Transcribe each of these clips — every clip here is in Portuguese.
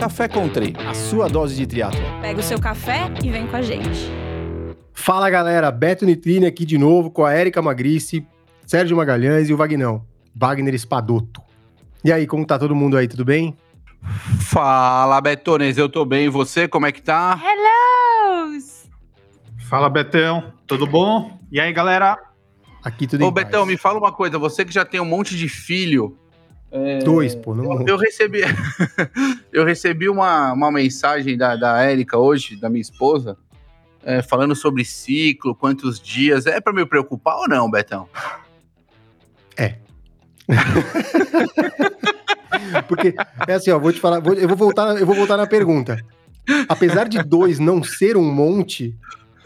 Café Country, a sua dose de triatlo. Pega o seu café e vem com a gente. Fala galera, Beto Nitrine aqui de novo com a Érica Magrice, Sérgio Magalhães e o Vagnão, Wagner Espadoto. E aí, como tá todo mundo aí, tudo bem? Fala, Betones, eu tô bem, e você, como é que tá? Hello! Fala, Betão, tudo bom? E aí, galera? Aqui tudo Ô, em Betão, paz. me fala uma coisa, você que já tem um monte de filho. É, Dois, pô, não Eu, eu recebi, eu recebi uma, uma mensagem da, da Érica hoje, da minha esposa, é, falando sobre ciclo, quantos dias. É pra me preocupar ou não, Betão? Porque é assim, ó, vou te falar, vou- eu vou voltar, eu vou voltar na pergunta. Apesar de dois não ser um monte,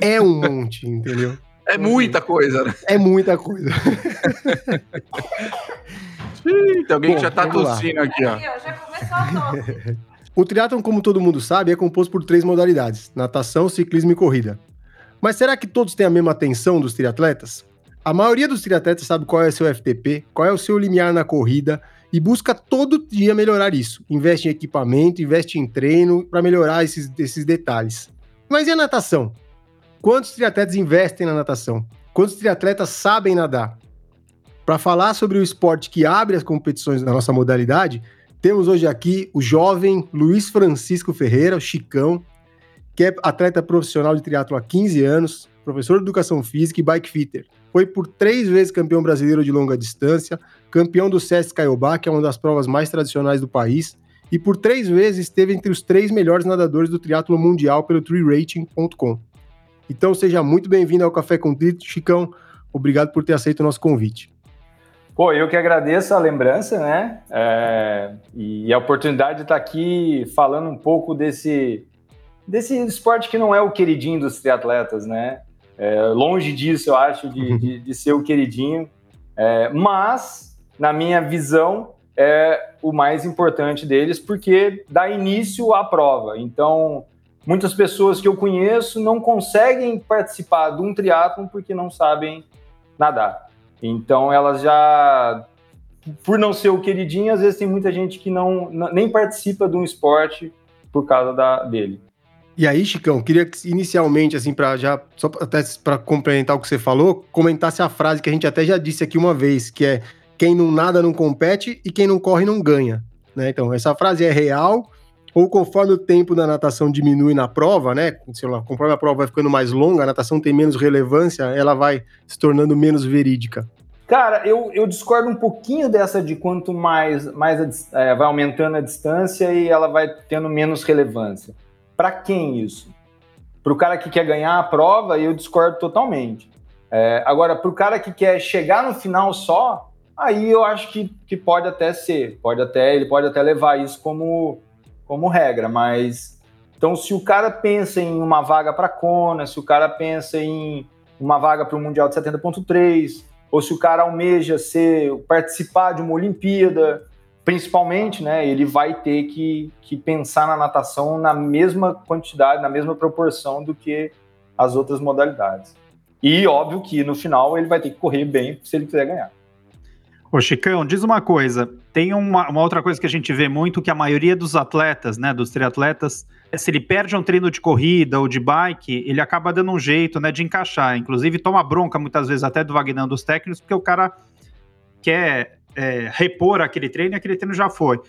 é um monte, entendeu? É muita coisa, né? É muita coisa. Ih, Tem alguém Bom, que já tá tossindo aqui, ó. já começou a tosse. O triatlon, como todo mundo sabe, é composto por três modalidades: natação, ciclismo e corrida. Mas será que todos têm a mesma atenção dos triatletas? A maioria dos triatletas sabe qual é o seu FTP, qual é o seu limiar na corrida e busca todo dia melhorar isso. Investe em equipamento, investe em treino para melhorar esses, esses detalhes. Mas e a natação? Quantos triatletas investem na natação? Quantos triatletas sabem nadar? Para falar sobre o esporte que abre as competições da nossa modalidade, temos hoje aqui o jovem Luiz Francisco Ferreira, o Chicão, que é atleta profissional de triatlo há 15 anos, professor de educação física e bike fitter. Foi por três vezes campeão brasileiro de longa distância, campeão do SESC Caiobá, que é uma das provas mais tradicionais do país, e por três vezes esteve entre os três melhores nadadores do triatlo mundial pelo treerating.com. Então seja muito bem-vindo ao Café com Tri, Chicão. Obrigado por ter aceito o nosso convite. Pô, eu que agradeço a lembrança, né? É, e a oportunidade de estar aqui falando um pouco desse, desse esporte que não é o queridinho dos triatletas, né? É, longe disso, eu acho, de, de, de ser o queridinho. É, mas, na minha visão, é o mais importante deles, porque dá início à prova. Então, muitas pessoas que eu conheço não conseguem participar de um triatlon porque não sabem nadar. Então elas já, por não ser o queridinho, às vezes tem muita gente que não, nem participa de um esporte por causa da, dele. E aí, Chicão, queria que inicialmente, assim, para já, só até para complementar o que você falou, comentasse a frase que a gente até já disse aqui uma vez, que é quem não nada não compete e quem não corre não ganha. Né? Então, essa frase é real, ou conforme o tempo da natação diminui na prova, né? Sei lá, conforme a prova vai ficando mais longa, a natação tem menos relevância, ela vai se tornando menos verídica. Cara, eu, eu discordo um pouquinho dessa de quanto mais, mais a é, vai aumentando a distância e ela vai tendo menos relevância. Para quem isso? Para o cara que quer ganhar a prova, eu discordo totalmente. É, agora, para o cara que quer chegar no final só, aí eu acho que, que pode até ser, pode até ele pode até levar isso como, como regra, mas então se o cara pensa em uma vaga para Kona, se o cara pensa em uma vaga para o Mundial de 70.3, ou se o cara almeja ser participar de uma Olimpíada, principalmente, né, ele vai ter que, que pensar na natação na mesma quantidade, na mesma proporção do que as outras modalidades. E óbvio que no final ele vai ter que correr bem se ele quiser ganhar. Ô, Chicão, diz uma coisa. Tem uma, uma outra coisa que a gente vê muito, que a maioria dos atletas, né, dos triatletas, se ele perde um treino de corrida ou de bike, ele acaba dando um jeito, né, de encaixar. Inclusive, toma bronca muitas vezes até do Vagnão dos técnicos, porque o cara quer é, repor aquele treino e aquele treino já foi.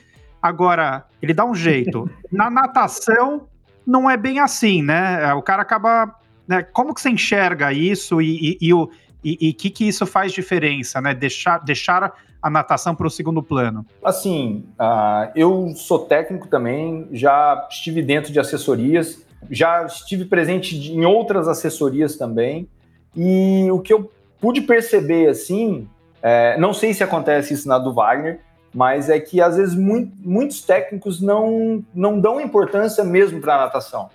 Agora, ele dá um jeito. Na natação, não é bem assim, né? O cara acaba. Né, como que você enxerga isso e, e, e o e o que, que isso faz diferença, né? Deixar, deixar a natação para o segundo plano. Assim, uh, eu sou técnico também, já estive dentro de assessorias, já estive presente em outras assessorias também, e o que eu pude perceber, assim, é, não sei se acontece isso na do Wagner, mas é que às vezes muito, muitos técnicos não, não dão importância mesmo para a natação.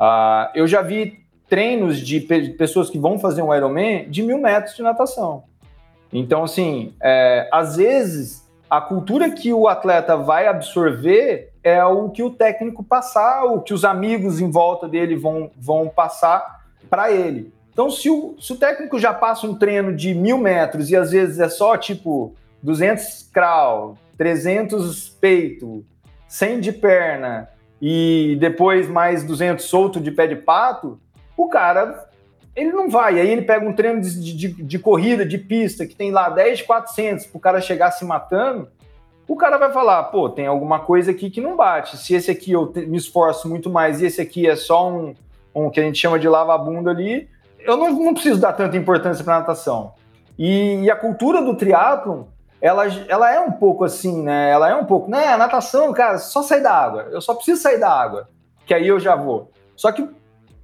Uh, eu já vi treinos de pe pessoas que vão fazer um Ironman de mil metros de natação. Então, assim, é, às vezes a cultura que o atleta vai absorver é o que o técnico passar, o que os amigos em volta dele vão, vão passar para ele. Então, se o, se o técnico já passa um treino de mil metros e às vezes é só tipo 200 crawl, 300 peito, 100 de perna e depois mais 200 solto de pé de pato, o cara ele não vai. Aí ele pega um treino de, de, de corrida, de pista, que tem lá 10, 400, para o cara chegar se matando. O cara vai falar, pô, tem alguma coisa aqui que não bate. Se esse aqui eu me esforço muito mais e esse aqui é só um, um que a gente chama de lava-bunda ali, eu não, não, preciso dar tanta importância para natação. E, e, a cultura do triatlon, ela, ela é um pouco assim, né? Ela é um pouco, né? A natação, cara, só sair da água. Eu só preciso sair da água, que aí eu já vou. Só que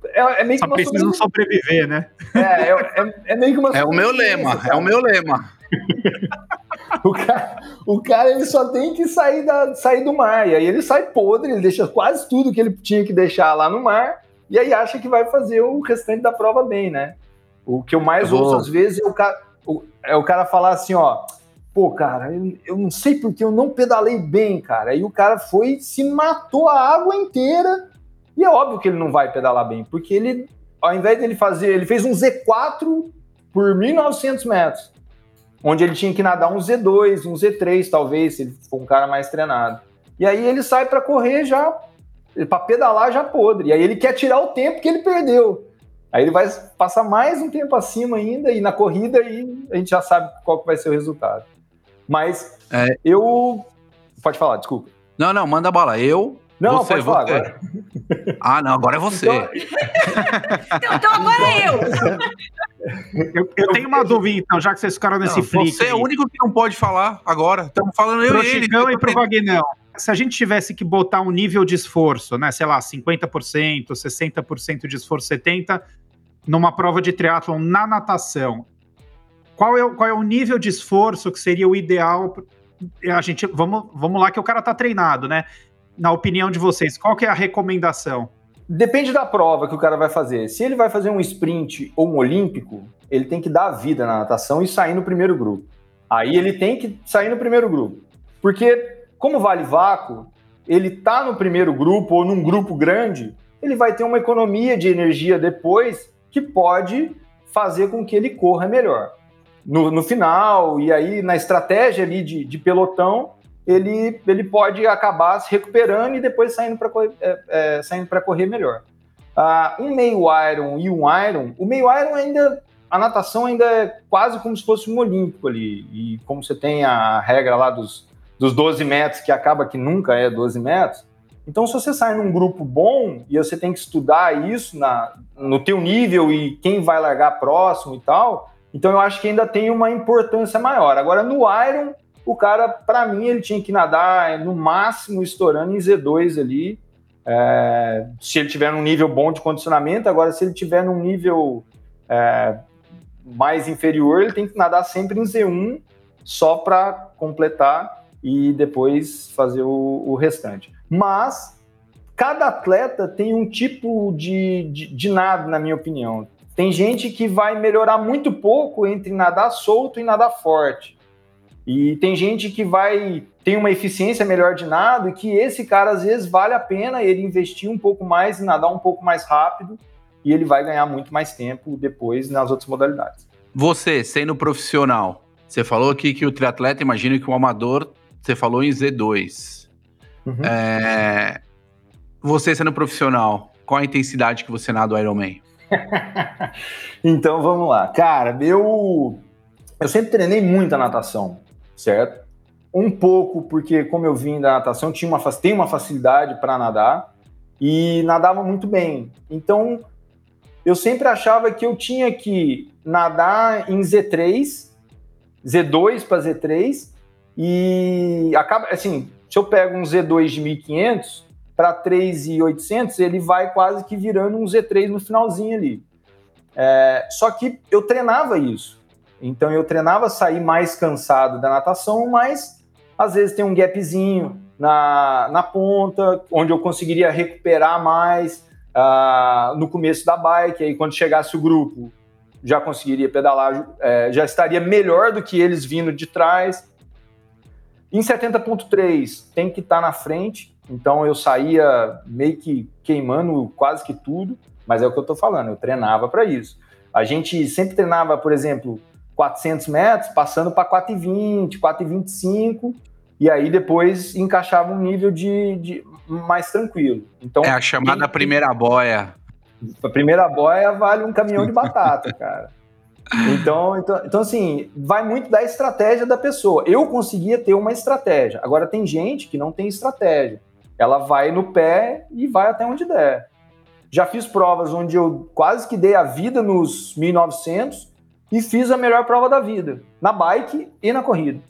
é, é meio Só que uma precisam sobreviver, né? É, é, é, é, meio que uma É o meu lema, cara. é o meu lema. o, cara, o cara ele só tem que sair, da, sair do mar. E aí ele sai podre, ele deixa quase tudo que ele tinha que deixar lá no mar. E aí acha que vai fazer o restante da prova bem, né? O que eu mais eu ouço às vezes é o cara, o, é o cara falar assim, ó. Pô, cara, eu, eu não sei porque eu não pedalei bem, cara. Aí o cara foi, se matou a água inteira e é óbvio que ele não vai pedalar bem, porque ele, ao invés dele fazer, ele fez um Z4 por 1.900 metros, onde ele tinha que nadar um Z2, um Z3, talvez, se ele for um cara mais treinado. E aí ele sai para correr já, para pedalar já podre. E aí ele quer tirar o tempo que ele perdeu. Aí ele vai passar mais um tempo acima ainda, e na corrida aí a gente já sabe qual que vai ser o resultado. Mas é. eu. Pode falar, desculpa. Não, não, manda bala. Eu não, você, pode falar você. agora. Ah, não, agora é você. Então, então, então agora é eu. eu. eu. tenho uma dúvida, então, já que vocês ficaram nesse frio. Você aí. é o único que não pode falar agora. Estamos falando eu pro e ele. Chicão e pro Vagnão. Se a gente tivesse que botar um nível de esforço, né, sei lá, 50%, 60% de esforço, 70%, numa prova de triatlon na natação, qual é, qual é o nível de esforço que seria o ideal? A gente, vamos, vamos lá que o cara tá treinado, né? Na opinião de vocês, qual que é a recomendação? Depende da prova que o cara vai fazer. Se ele vai fazer um sprint ou um olímpico, ele tem que dar a vida na natação e sair no primeiro grupo. Aí ele tem que sair no primeiro grupo. Porque, como vale vácuo, ele tá no primeiro grupo ou num grupo grande, ele vai ter uma economia de energia depois que pode fazer com que ele corra melhor. No, no final, e aí na estratégia ali de, de pelotão, ele, ele pode acabar se recuperando e depois saindo para é, é, saindo correr melhor. Uh, um meio Iron e um Iron, o meio Iron ainda, a natação ainda é quase como se fosse um olímpico ali, e como você tem a regra lá dos, dos 12 metros, que acaba que nunca é 12 metros, então se você sai num grupo bom e você tem que estudar isso na, no teu nível e quem vai largar próximo e tal, então eu acho que ainda tem uma importância maior. Agora no Iron, o cara, para mim, ele tinha que nadar no máximo estourando em Z2 ali. É, se ele tiver num nível bom de condicionamento, agora se ele tiver num nível é, mais inferior, ele tem que nadar sempre em Z1 só para completar e depois fazer o, o, restante. Mas cada atleta tem um tipo de, de, de nado, na minha opinião. Tem gente que vai melhorar muito pouco entre nadar solto e nadar forte. E tem gente que vai tem uma eficiência melhor de nado e que esse cara às vezes vale a pena ele investir um pouco mais e nadar um pouco mais rápido e ele vai ganhar muito mais tempo depois nas outras modalidades. Você, sendo profissional, você falou aqui que o triatleta, imagino que o amador, você falou em Z2. Uhum. É... Você sendo profissional, qual a intensidade que você nada o Ironman? então vamos lá. Cara, eu, eu sempre treinei muita natação certo? Um pouco porque, como eu vim da natação, tinha uma, tem uma facilidade para nadar e nadava muito bem. Então, eu sempre achava que eu tinha que nadar em Z3, Z2 para Z3, e acaba assim, se eu pego um Z2 de 1500 para 3,800, ele vai quase que virando um Z3 no finalzinho ali. É, só que eu treinava isso. Então eu treinava sair mais cansado da natação, mas às vezes tem um gapzinho na, na ponta, onde eu conseguiria recuperar mais uh, no começo da bike. Aí quando chegasse o grupo, já conseguiria pedalar, é, já estaria melhor do que eles vindo de trás. Em 70.3 tem que estar tá na frente, então eu saía meio que queimando quase que tudo, mas é o que eu estou falando, eu treinava para isso. A gente sempre treinava, por exemplo, 400 metros, passando para 4,20, 4,25, e aí depois encaixava um nível de, de mais tranquilo. Então, é a chamada primeira boia. A primeira boia vale um caminhão de batata, cara. Então, então, então, assim, vai muito da estratégia da pessoa. Eu conseguia ter uma estratégia. Agora, tem gente que não tem estratégia. Ela vai no pé e vai até onde der. Já fiz provas onde eu quase que dei a vida nos 1900 e fiz a melhor prova da vida, na bike e na corrida,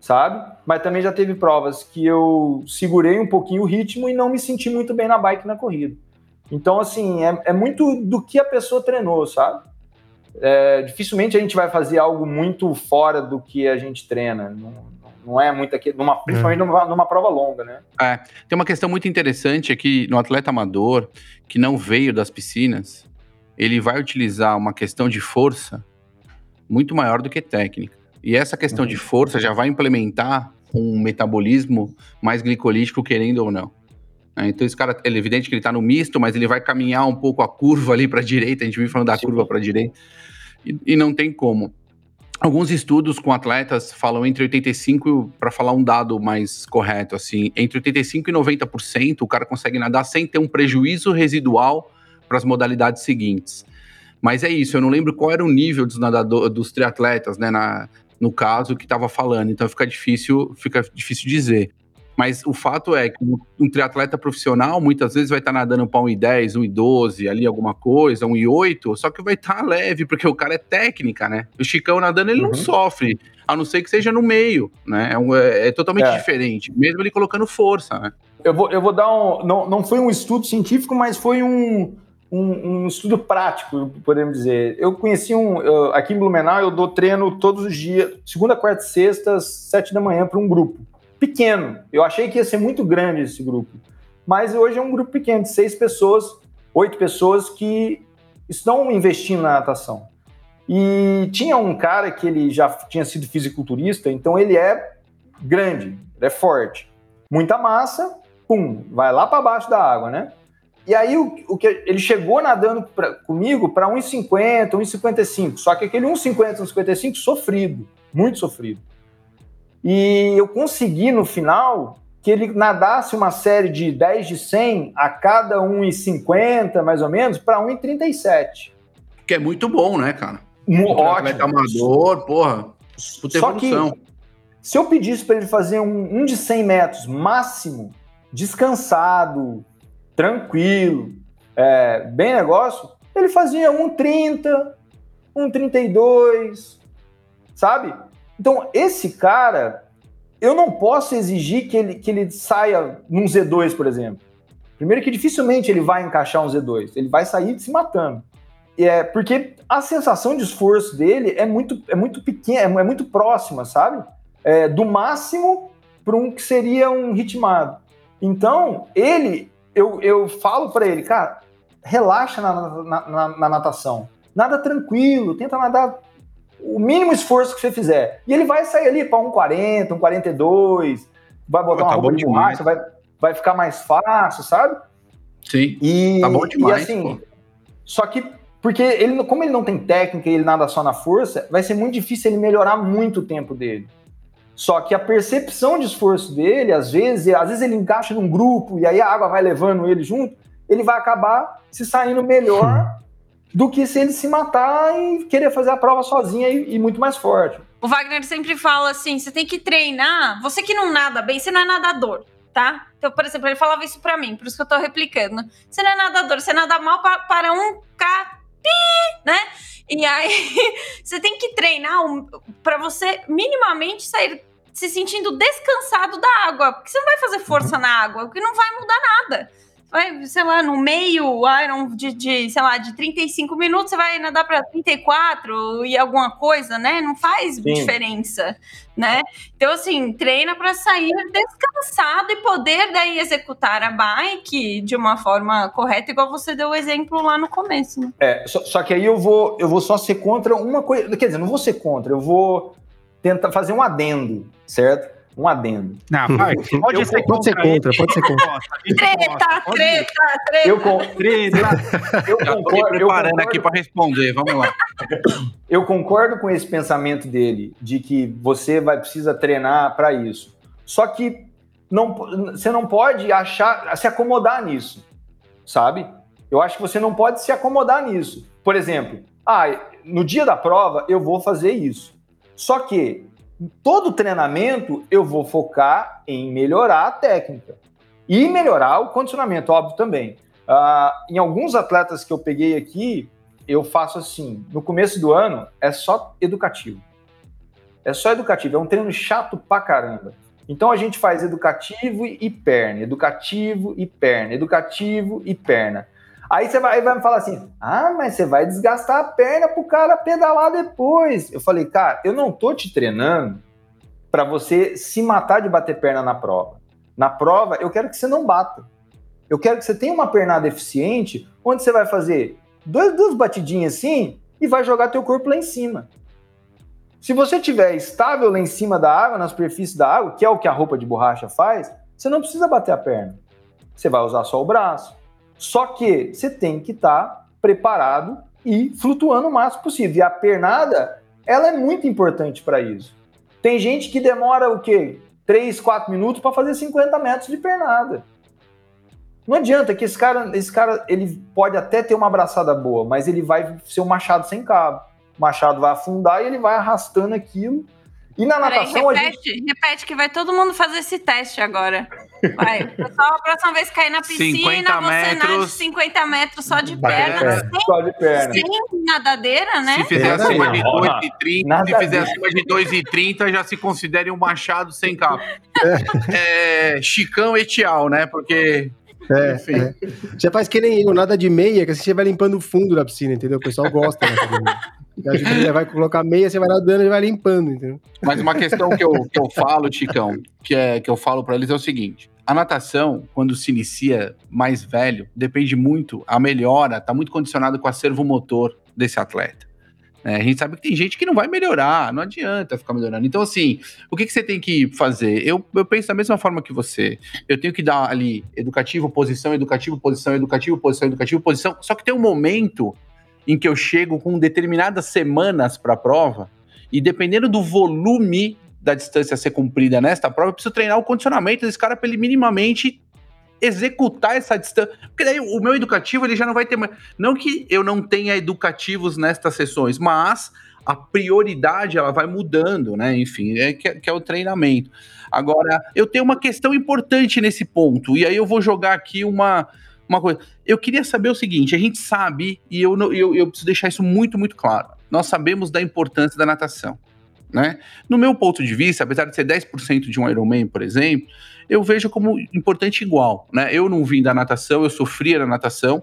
sabe? Mas também já teve provas que eu segurei um pouquinho o ritmo e não me senti muito bem na bike e na corrida. Então, assim, é, é muito do que a pessoa treinou, sabe? É, dificilmente a gente vai fazer algo muito fora do que a gente treina. Não, não é muito aqui, numa, principalmente é. numa, numa, prova longa, né? É, tem uma questão muito interessante aqui no atleta amador que não veio das piscinas, ele vai utilizar uma questão de força muito maior do que técnica. E essa questão uhum. de força já vai implementar um metabolismo mais glicolítico, querendo ou não. É, então, esse cara, é evidente que ele está no misto, mas ele vai caminhar um pouco a curva ali para a direita. A gente vive falando da Sim. curva para a direita. E, e não tem como. Alguns estudos com atletas falam entre 85, para falar um dado mais correto, assim, entre 85 e 90% o cara consegue nadar sem ter um prejuízo residual para as modalidades seguintes. Mas é isso, eu não lembro qual era o nível dos nadadores, dos triatletas, né, na, no caso que estava falando, então fica difícil, fica difícil dizer. Mas o fato é que um triatleta profissional muitas vezes vai estar tá nadando para 1,10, 1,12, ali alguma coisa, 1,8, só que vai estar tá leve, porque o cara é técnica, né? O Chicão nadando, ele uhum. não sofre, a não ser que seja no meio, né? É, um, é, é totalmente é. diferente, mesmo ele colocando força, né? Eu vou, eu vou dar um. Não, não foi um estudo científico, mas foi um, um, um estudo prático, podemos dizer. Eu conheci um. Eu, aqui em Blumenau, eu dou treino todos os dias, segunda, quarta e sexta, sete da manhã, para um grupo pequeno. Eu achei que ia ser muito grande esse grupo. Mas hoje é um grupo pequeno, de seis pessoas, oito pessoas que estão investindo na natação. E tinha um cara que ele já tinha sido fisiculturista, então ele é grande, ele é forte. Muita massa, pum, vai lá para baixo da água, né? E aí o, o que ele chegou nadando pra, comigo para 1,50, 1,55. Só que aquele 1,50, 1,55 sofrido, muito sofrido. E eu consegui no final que ele nadasse uma série de 10 de 100 a cada 1,50 mais ou menos para 1,37. Que é muito bom, né, cara? Um ótimo. amador, porra. Puta Só evolução. que se eu pedisse para ele fazer um, um de 100 metros máximo, descansado, tranquilo, é, bem negócio, ele fazia 1,30, 1,32, sabe? Então, esse cara, eu não posso exigir que ele, que ele saia num Z2, por exemplo. Primeiro que dificilmente ele vai encaixar um Z2, ele vai sair se matando. É, porque a sensação de esforço dele é muito, é muito pequena, é, é muito próxima, sabe? É, do máximo para um que seria um ritmado. Então, ele, eu, eu falo para ele, cara, relaxa na, na, na, na natação. Nada tranquilo, tenta nadar o mínimo esforço que você fizer. E ele vai sair ali para um 40, um 42, vai botar Pô, tá uma roupa de borracha, vai, vai ficar mais fácil, sabe? Sim. E, tá bom demais. E assim, pô. só que porque ele, como ele não tem técnica e ele nada só na força, vai ser muito difícil ele melhorar muito o tempo dele. Só que a percepção de esforço dele, às vezes, às vezes ele encaixa num grupo e aí a água vai levando ele junto, ele vai acabar se saindo melhor do que se ele se matar e querer fazer a prova sozinha e, e, muito mais forte. O Wagner sempre fala assim: você tem que treinar. Você que não nada bem, você não é nadador, tá? Então, por exemplo, ele falava isso para mim, por isso que eu tô replicando. Você não é nadador, você nada mal para, para um né? E aí você tem que treinar para você minimamente sair se sentindo descansado da água, porque você não vai fazer força uhum. na água, porque não vai mudar nada sei lá, no meio Iron de, de, sei lá, de 35 minutos, você vai nadar para 34 e alguma coisa, né? Não faz Sim. diferença, né? Então, assim, treina para sair descansado e poder daí executar a bike de uma forma correta, igual você deu o exemplo lá no começo. Né? É, só, só que aí eu vou, eu vou só ser contra uma coisa, quer dizer, não vou ser contra, eu vou tentar fazer um adendo, certo? Um adendo. Não, vai, pode, eu, ser, pode ser contra, pode ser contra. Treta, treta, treta. Eu, com, treta. eu concordo. preparando aqui para responder, vamos lá. Eu concordo com esse pensamento dele, de que você vai precisa treinar para isso. Só que não, você não pode achar, se acomodar nisso, sabe? Eu acho que você não pode se acomodar nisso. Por exemplo, ah, no dia da prova eu vou fazer isso. Só que todo treinamento eu vou focar em melhorar a técnica e melhorar o condicionamento, óbvio também. Uh, em alguns atletas que eu peguei aqui, eu faço assim: no começo do ano é só educativo. É só educativo, é um treino chato pra caramba. Então a gente faz educativo e perna, educativo e perna, educativo e perna. Aí você vai, vai me falar assim: ah, mas você vai desgastar a perna pro cara pedalar depois. Eu falei, cara, eu não tô te treinando para você se matar de bater perna na prova. Na prova, eu quero que você não bata. Eu quero que você tenha uma pernada eficiente, onde você vai fazer dois, duas batidinhas assim e vai jogar teu corpo lá em cima. Se você tiver estável lá em cima da água, na superfície da água, que é o que a roupa de borracha faz, você não precisa bater a perna. Você vai usar só o braço. Só que você tem que estar tá preparado e flutuando o máximo possível. E a pernada, ela é muito importante para isso. Tem gente que demora o quê? 3, 4 minutos para fazer 50 metros de pernada. Não adianta que esse cara, esse cara, ele pode até ter uma abraçada boa, mas ele vai ser um machado sem cabo. O machado vai afundar e ele vai arrastando aquilo. E na Peraí, natação repete, a gente. Repete que vai todo mundo fazer esse teste agora. Vai. Pessoal, a próxima vez cair na piscina, você nade 50 metros só de perna. É, sem, só de perna. Sem nadadeira, né? Se fizer acima de 2,30, se fizer acima de 2,30, já se considere um machado sem cabo. É, é Chicão Etial, né? Porque é, é. Você faz que nem eu, nada de meia, que assim você vai limpando o fundo da piscina, entendeu? O pessoal gosta. Né, você vai colocar meia, você vai nadando e vai limpando, entendeu? Mas uma questão que eu, que eu falo, Chicão, que, é, que eu falo para eles é o seguinte: a natação, quando se inicia mais velho, depende muito, a melhora está muito condicionada com o acervo motor desse atleta. É, a gente sabe que tem gente que não vai melhorar, não adianta ficar melhorando. Então, assim, o que, que você tem que fazer? Eu, eu penso da mesma forma que você. Eu tenho que dar ali educativo, posição, educativo, posição, educativo, posição, educativo, posição. Só que tem um momento em que eu chego com determinadas semanas para a prova, e dependendo do volume da distância a ser cumprida nesta prova, eu preciso treinar o condicionamento desse cara para ele minimamente executar essa distância. Porque daí o meu educativo ele já não vai ter mais. Não que eu não tenha educativos nestas sessões, mas a prioridade ela vai mudando, né? Enfim, é que, que, é o treinamento. Agora, eu tenho uma questão importante nesse ponto, e aí eu vou jogar aqui uma, uma coisa. Eu queria saber o seguinte: a gente sabe, e eu, eu, eu preciso deixar isso muito, muito claro. Nós sabemos da importância da natação. Né? No meu ponto de vista, apesar de ser 10% de um Ironman, por exemplo, eu vejo como importante igual, né? Eu não vim da natação, eu sofria da natação,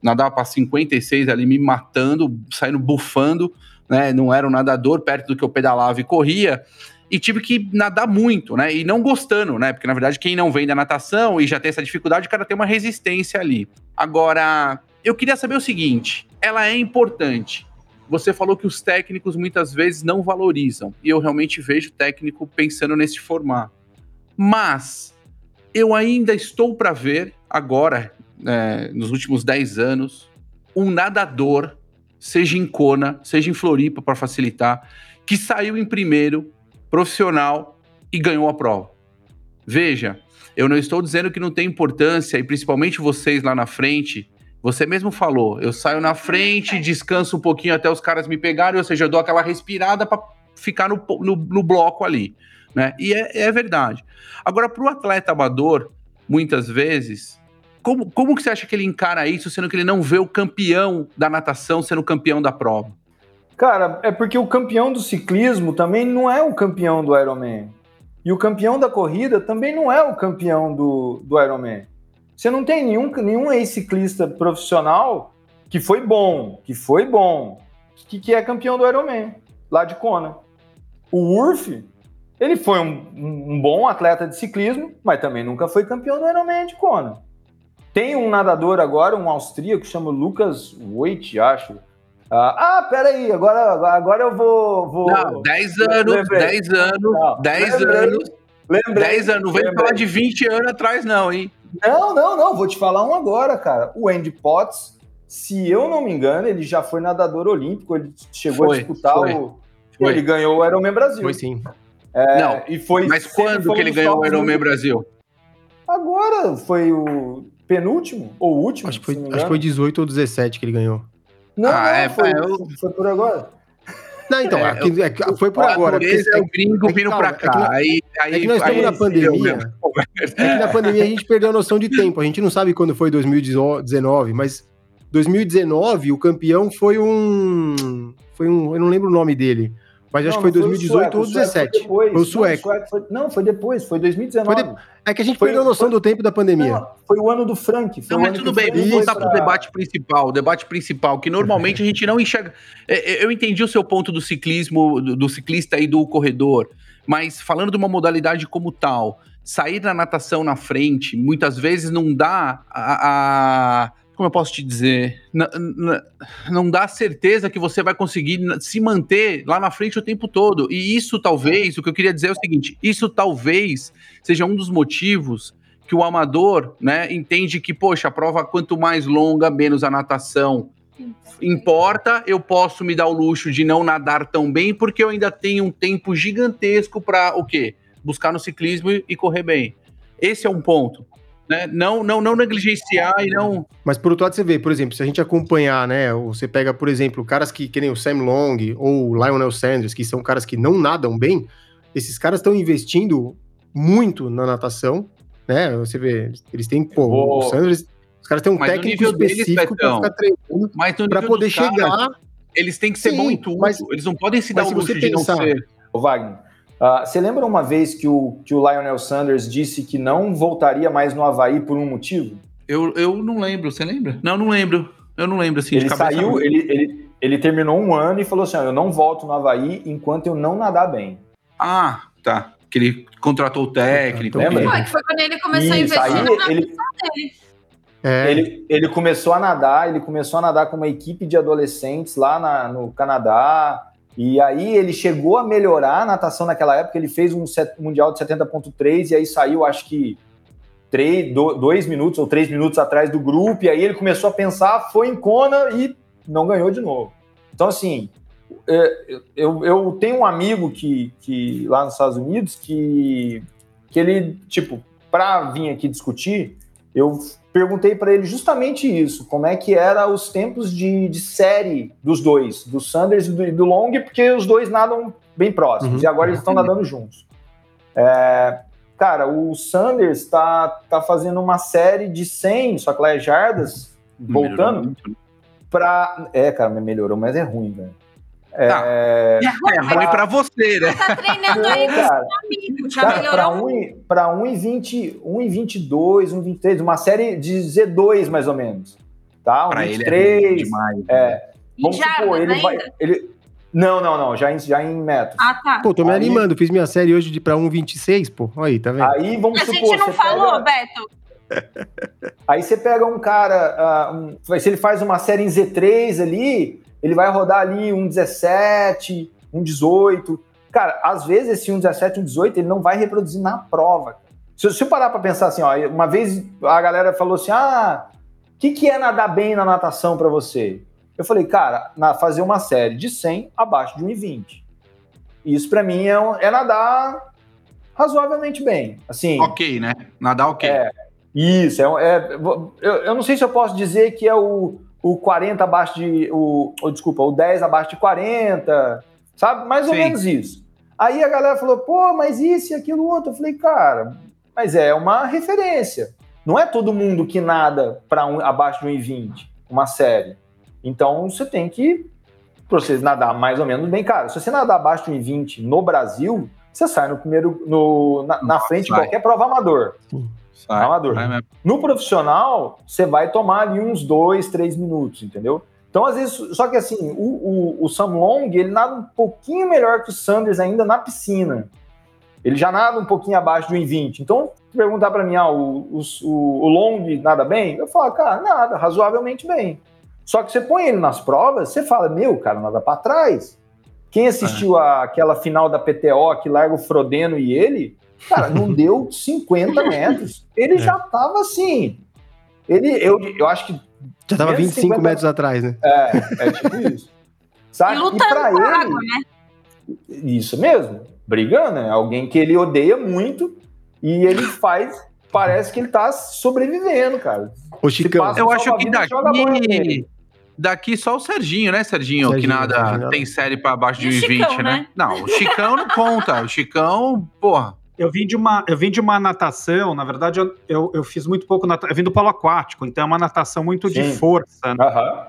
nadava para 56 ali me matando, saindo bufando, né? Não era um nadador perto do que eu pedalava e corria, e tive que nadar muito, né? E não gostando, né? Porque na verdade quem não vem da natação e já tem essa dificuldade, o cara tem uma resistência ali. Agora, eu queria saber o seguinte, ela é importante. Você falou que os técnicos muitas vezes não valorizam, e eu realmente vejo técnico pensando nesse formato. Mas eu ainda estou para ver agora, é, nos últimos 10 anos, um nadador, seja em Kona, seja em Floripa para facilitar, que saiu em primeiro, profissional e ganhou a prova. Veja, eu não estou dizendo que não tem importância, e principalmente vocês lá na frente, você mesmo falou, eu saio na frente, descanso um pouquinho até os caras me pegarem, ou seja, eu dou aquela respirada para ficar no, no, no bloco ali né? E é, é verdade. Agora, para o atleta amador, muitas vezes, como, como que você acha que ele encara isso, sendo que ele não vê o campeão da natação sendo campeão da prova? Cara, é porque o campeão do ciclismo também não é o campeão do Ironman. E o campeão da corrida também não é o campeão do, do Ironman. Você não tem nenhum, nenhum ex-ciclista profissional que foi bom, que foi bom, que, que é campeão do Ironman, lá de Kona. O Urf ele foi um, um, bom atleta de ciclismo, mas também nunca foi campeão do Ironman de Kona. Tem um nadador agora, um austríaco, que chama Lucas Voigt, acho. Ah, ah, peraí, agora, agora eu vou. vou... Não, 10 anos, 10 anos, 10 anos. Lembrei, 10 anos, não vem falar de 20 anos atrás, não, hein? Não, não, não, vou te falar um agora, cara. O Andy Potts, se eu não me engano, ele já foi nadador olímpico, ele chegou foi, a disputar foi, o. Foi. Ele ganhou o Ironman Brasil. Foi sim. É, não, e foi, mas quando que ele ganhou o Ironman Brasil? Agora foi o penúltimo ou último. Acho que, foi, acho que foi 18 ou 17 que ele ganhou. Não, ah, não é, foi, eu... foi por agora. Não, então, é, aqui, é, foi por agora. É o gringo vindo pra cá. É que, aí, é que nós estamos na pandemia. É que na pandemia a gente perdeu a noção de tempo. A gente não sabe quando foi 2019, mas 2019 o campeão foi um. Foi um. Eu não lembro o nome dele. Mas não, acho que foi 2018 ou 2017. Foi, foi o sueco. Não, foi, não, foi depois, foi 2019. Foi de... É que a gente foi, perdeu a noção do tempo da pandemia. Não, foi o ano do Frank. não, mas tudo bem, vamos voltar para o debate principal. O debate principal, que normalmente a gente não enxerga. É, é, eu entendi o seu ponto do ciclismo, do, do ciclista e do corredor, mas falando de uma modalidade como tal, sair da natação na frente, muitas vezes não dá a, a como eu posso te dizer, não, não dá certeza que você vai conseguir se manter lá na frente o tempo todo. E isso talvez, o que eu queria dizer é o seguinte: isso talvez seja um dos motivos que o amador, né, entende que, poxa, a prova quanto mais longa, menos a natação importa, eu posso me dar o luxo de não nadar tão bem, porque eu ainda tenho um tempo gigantesco para o quê? Buscar no ciclismo e correr bem. Esse é um ponto né? Não, não, não negligenciar e não. Mas por outro lado, você vê, por exemplo, se a gente acompanhar, né? Você pega, por exemplo, caras que, que nem o Sam Long ou o Lionel Sanders, que são caras que não nadam bem, esses caras estão investindo muito na natação, né? Você vê, eles têm, pô, oh. o Sanders, os caras têm um mas técnico específico para ficar treinando para poder chegar. eles têm que ser Sim, bom em tudo, mas, eles não podem se dar o luxo de pensar, não ser. Ô, Wagner, Uh, você lembra uma vez que o, que o Lionel Sanders disse que não voltaria mais no Havaí por um motivo? Eu, eu não lembro, você lembra? Não, não lembro. Eu não lembro assim. Ele saiu, ele, ele, ele terminou um ano e falou assim: eu não volto no Havaí enquanto eu não nadar bem. Ah, tá. Que ele contratou o técnico. Lembra? Foi, que foi quando ele começou Isso, a investir ele, é. ele, ele começou a nadar, ele começou a nadar com uma equipe de adolescentes lá na, no Canadá. E aí ele chegou a melhorar a natação naquela época, ele fez um mundial de 70.3 e aí saiu, acho que três, dois minutos ou três minutos atrás do grupo, e aí ele começou a pensar, foi em Kona e não ganhou de novo. Então, assim, é, eu, eu tenho um amigo que, que lá nos Estados Unidos que, que ele, tipo, para vir aqui discutir, eu perguntei para ele justamente isso, como é que era os tempos de, de série dos dois, do Sanders e do, do, Long, porque os dois nadam bem próximos, uhum. e agora eles estão nadando juntos. É, cara, o Sanders está tá fazendo uma série de 100, só que lá é jardas, voltando, para... É, cara, melhorou, mas é ruim, velho. Tá. É, é ruim pra você, né? Tá treinando aí com cara, amigo, já cara, melhorou. Pra 1,20, 1,22, 1,23, uma série de Z2 mais ou menos. Tá? 1,23. É demais. É. Né? Vamos supor, ele vai. Ele, não, não, não, já em, já em metros. Ah, tá. Pô, tô me aí, animando, fiz minha série hoje de pra 1,26, pô. Aí, tá vendo? Aí vamos A supor. A gente não falou, pega... Beto. Aí você pega um cara, uh, um, se ele faz uma série em Z3 ali, ele vai rodar ali um 17, um 18. Cara, às vezes esse um 17, um 18, ele não vai reproduzir na prova. Se, se eu parar para pensar assim, ó, uma vez a galera falou assim: ah, o que, que é nadar bem na natação para você? Eu falei, cara, na, fazer uma série de 100 abaixo de 1,20. Isso para mim é, é, nadar razoavelmente bem. Assim, ok, né? Nadar ok. É, isso, é, é eu, eu, não sei se eu posso dizer que é o, o 40 abaixo de. O, oh, desculpa, o 10 abaixo de 40, sabe? Mais ou Sim. menos isso. Aí a galera falou, pô, mas isso e aquilo outro. Eu falei, cara, mas é uma referência. Não é todo mundo que nada para um, abaixo de 1,20, uma série. Então você tem que, para você nadar mais ou menos bem, cara. Se você nadar abaixo de 1,20 no Brasil, você sai no primeiro, no, na, na frente de qualquer prova amador. Sim. Sai, amador. No profissional, você vai tomar ali uns dois, três minutos, entendeu? Então, às vezes, só que assim, o, o, o Sam Long, ele nada um pouquinho melhor que o Sanders ainda na piscina. Ele já nada um pouquinho abaixo de 1,20. Então, perguntar para mim, ah, o, o, o Long nada bem? Eu falo, cara, nada, razoavelmente bem. Só que você põe ele nas provas, você fala, meu, cara, nada para trás. Quem assistiu é. aquela final da PTO que larga o Frodeno e ele, Cara, não deu 50 metros. Ele é. já tava assim. Ele, eu, eu acho que. Já tava 25 50... metros atrás, né? É, é tipo isso. Sabe? E lutando e pra ele, água, né? Isso mesmo. Brigando, é alguém que ele odeia muito e ele faz parece que ele tá sobrevivendo, cara. Ô, Chicão, eu acho que daqui, daqui só o Serginho, né, Serginho? Serginho que nada Serginho. tem série para baixo de 1,20, né? né? Não, o Chicão não conta. O Chicão, porra. Eu vim de uma, eu vim de uma natação, na verdade, eu, eu, eu fiz muito pouco natação. Eu vim do polo aquático, então é uma natação muito Sim. de força. Né? Uhum.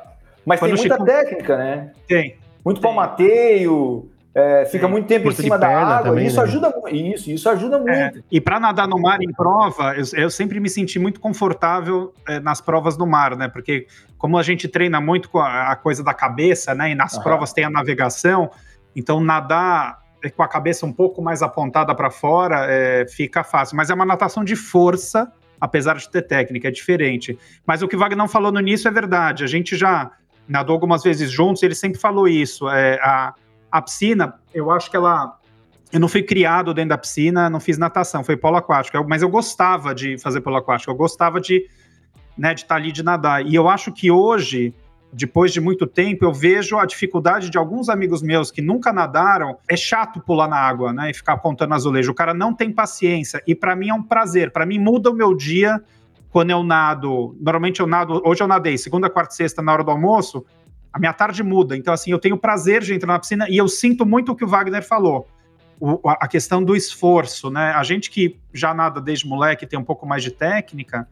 Mas Quando tem muita Chico... técnica, né? Tem. Muito tem. palmateio, é, fica muito tempo em cima da água, também, isso né? ajuda isso, isso ajuda muito. É, e para nadar no mar em prova, eu, eu sempre me senti muito confortável é, nas provas no mar, né? Porque como a gente treina muito com a, a coisa da cabeça, né? E nas uhum. provas tem a navegação, então nadar com a cabeça um pouco mais apontada para fora é, fica fácil. Mas é uma natação de força, apesar de ter técnica, é diferente. Mas o que o Wagner falou no início é verdade. A gente já nadou algumas vezes juntos, ele sempre falou isso. É, a, a piscina, eu acho que ela. Eu não fui criado dentro da piscina, não fiz natação, foi polo aquático. mas eu gostava de fazer polo aquático, eu gostava de né, de estar tá ali de nadar. E eu acho que hoje, depois de muito tempo, eu vejo a dificuldade de alguns amigos meus que nunca nadaram. É chato pular na água, né, e ficar apontando azulejo. O cara não tem paciência. E para mim é um prazer. Para mim muda o meu dia quando eu nado. Normalmente eu nado. Hoje eu nadei segunda, quarta e sexta na hora do almoço a minha tarde muda. Então, assim, eu tenho prazer de entrar na piscina e eu sinto muito o que o Wagner falou. O, a questão do esforço, né? A gente que já nada desde moleque tem um pouco mais de técnica,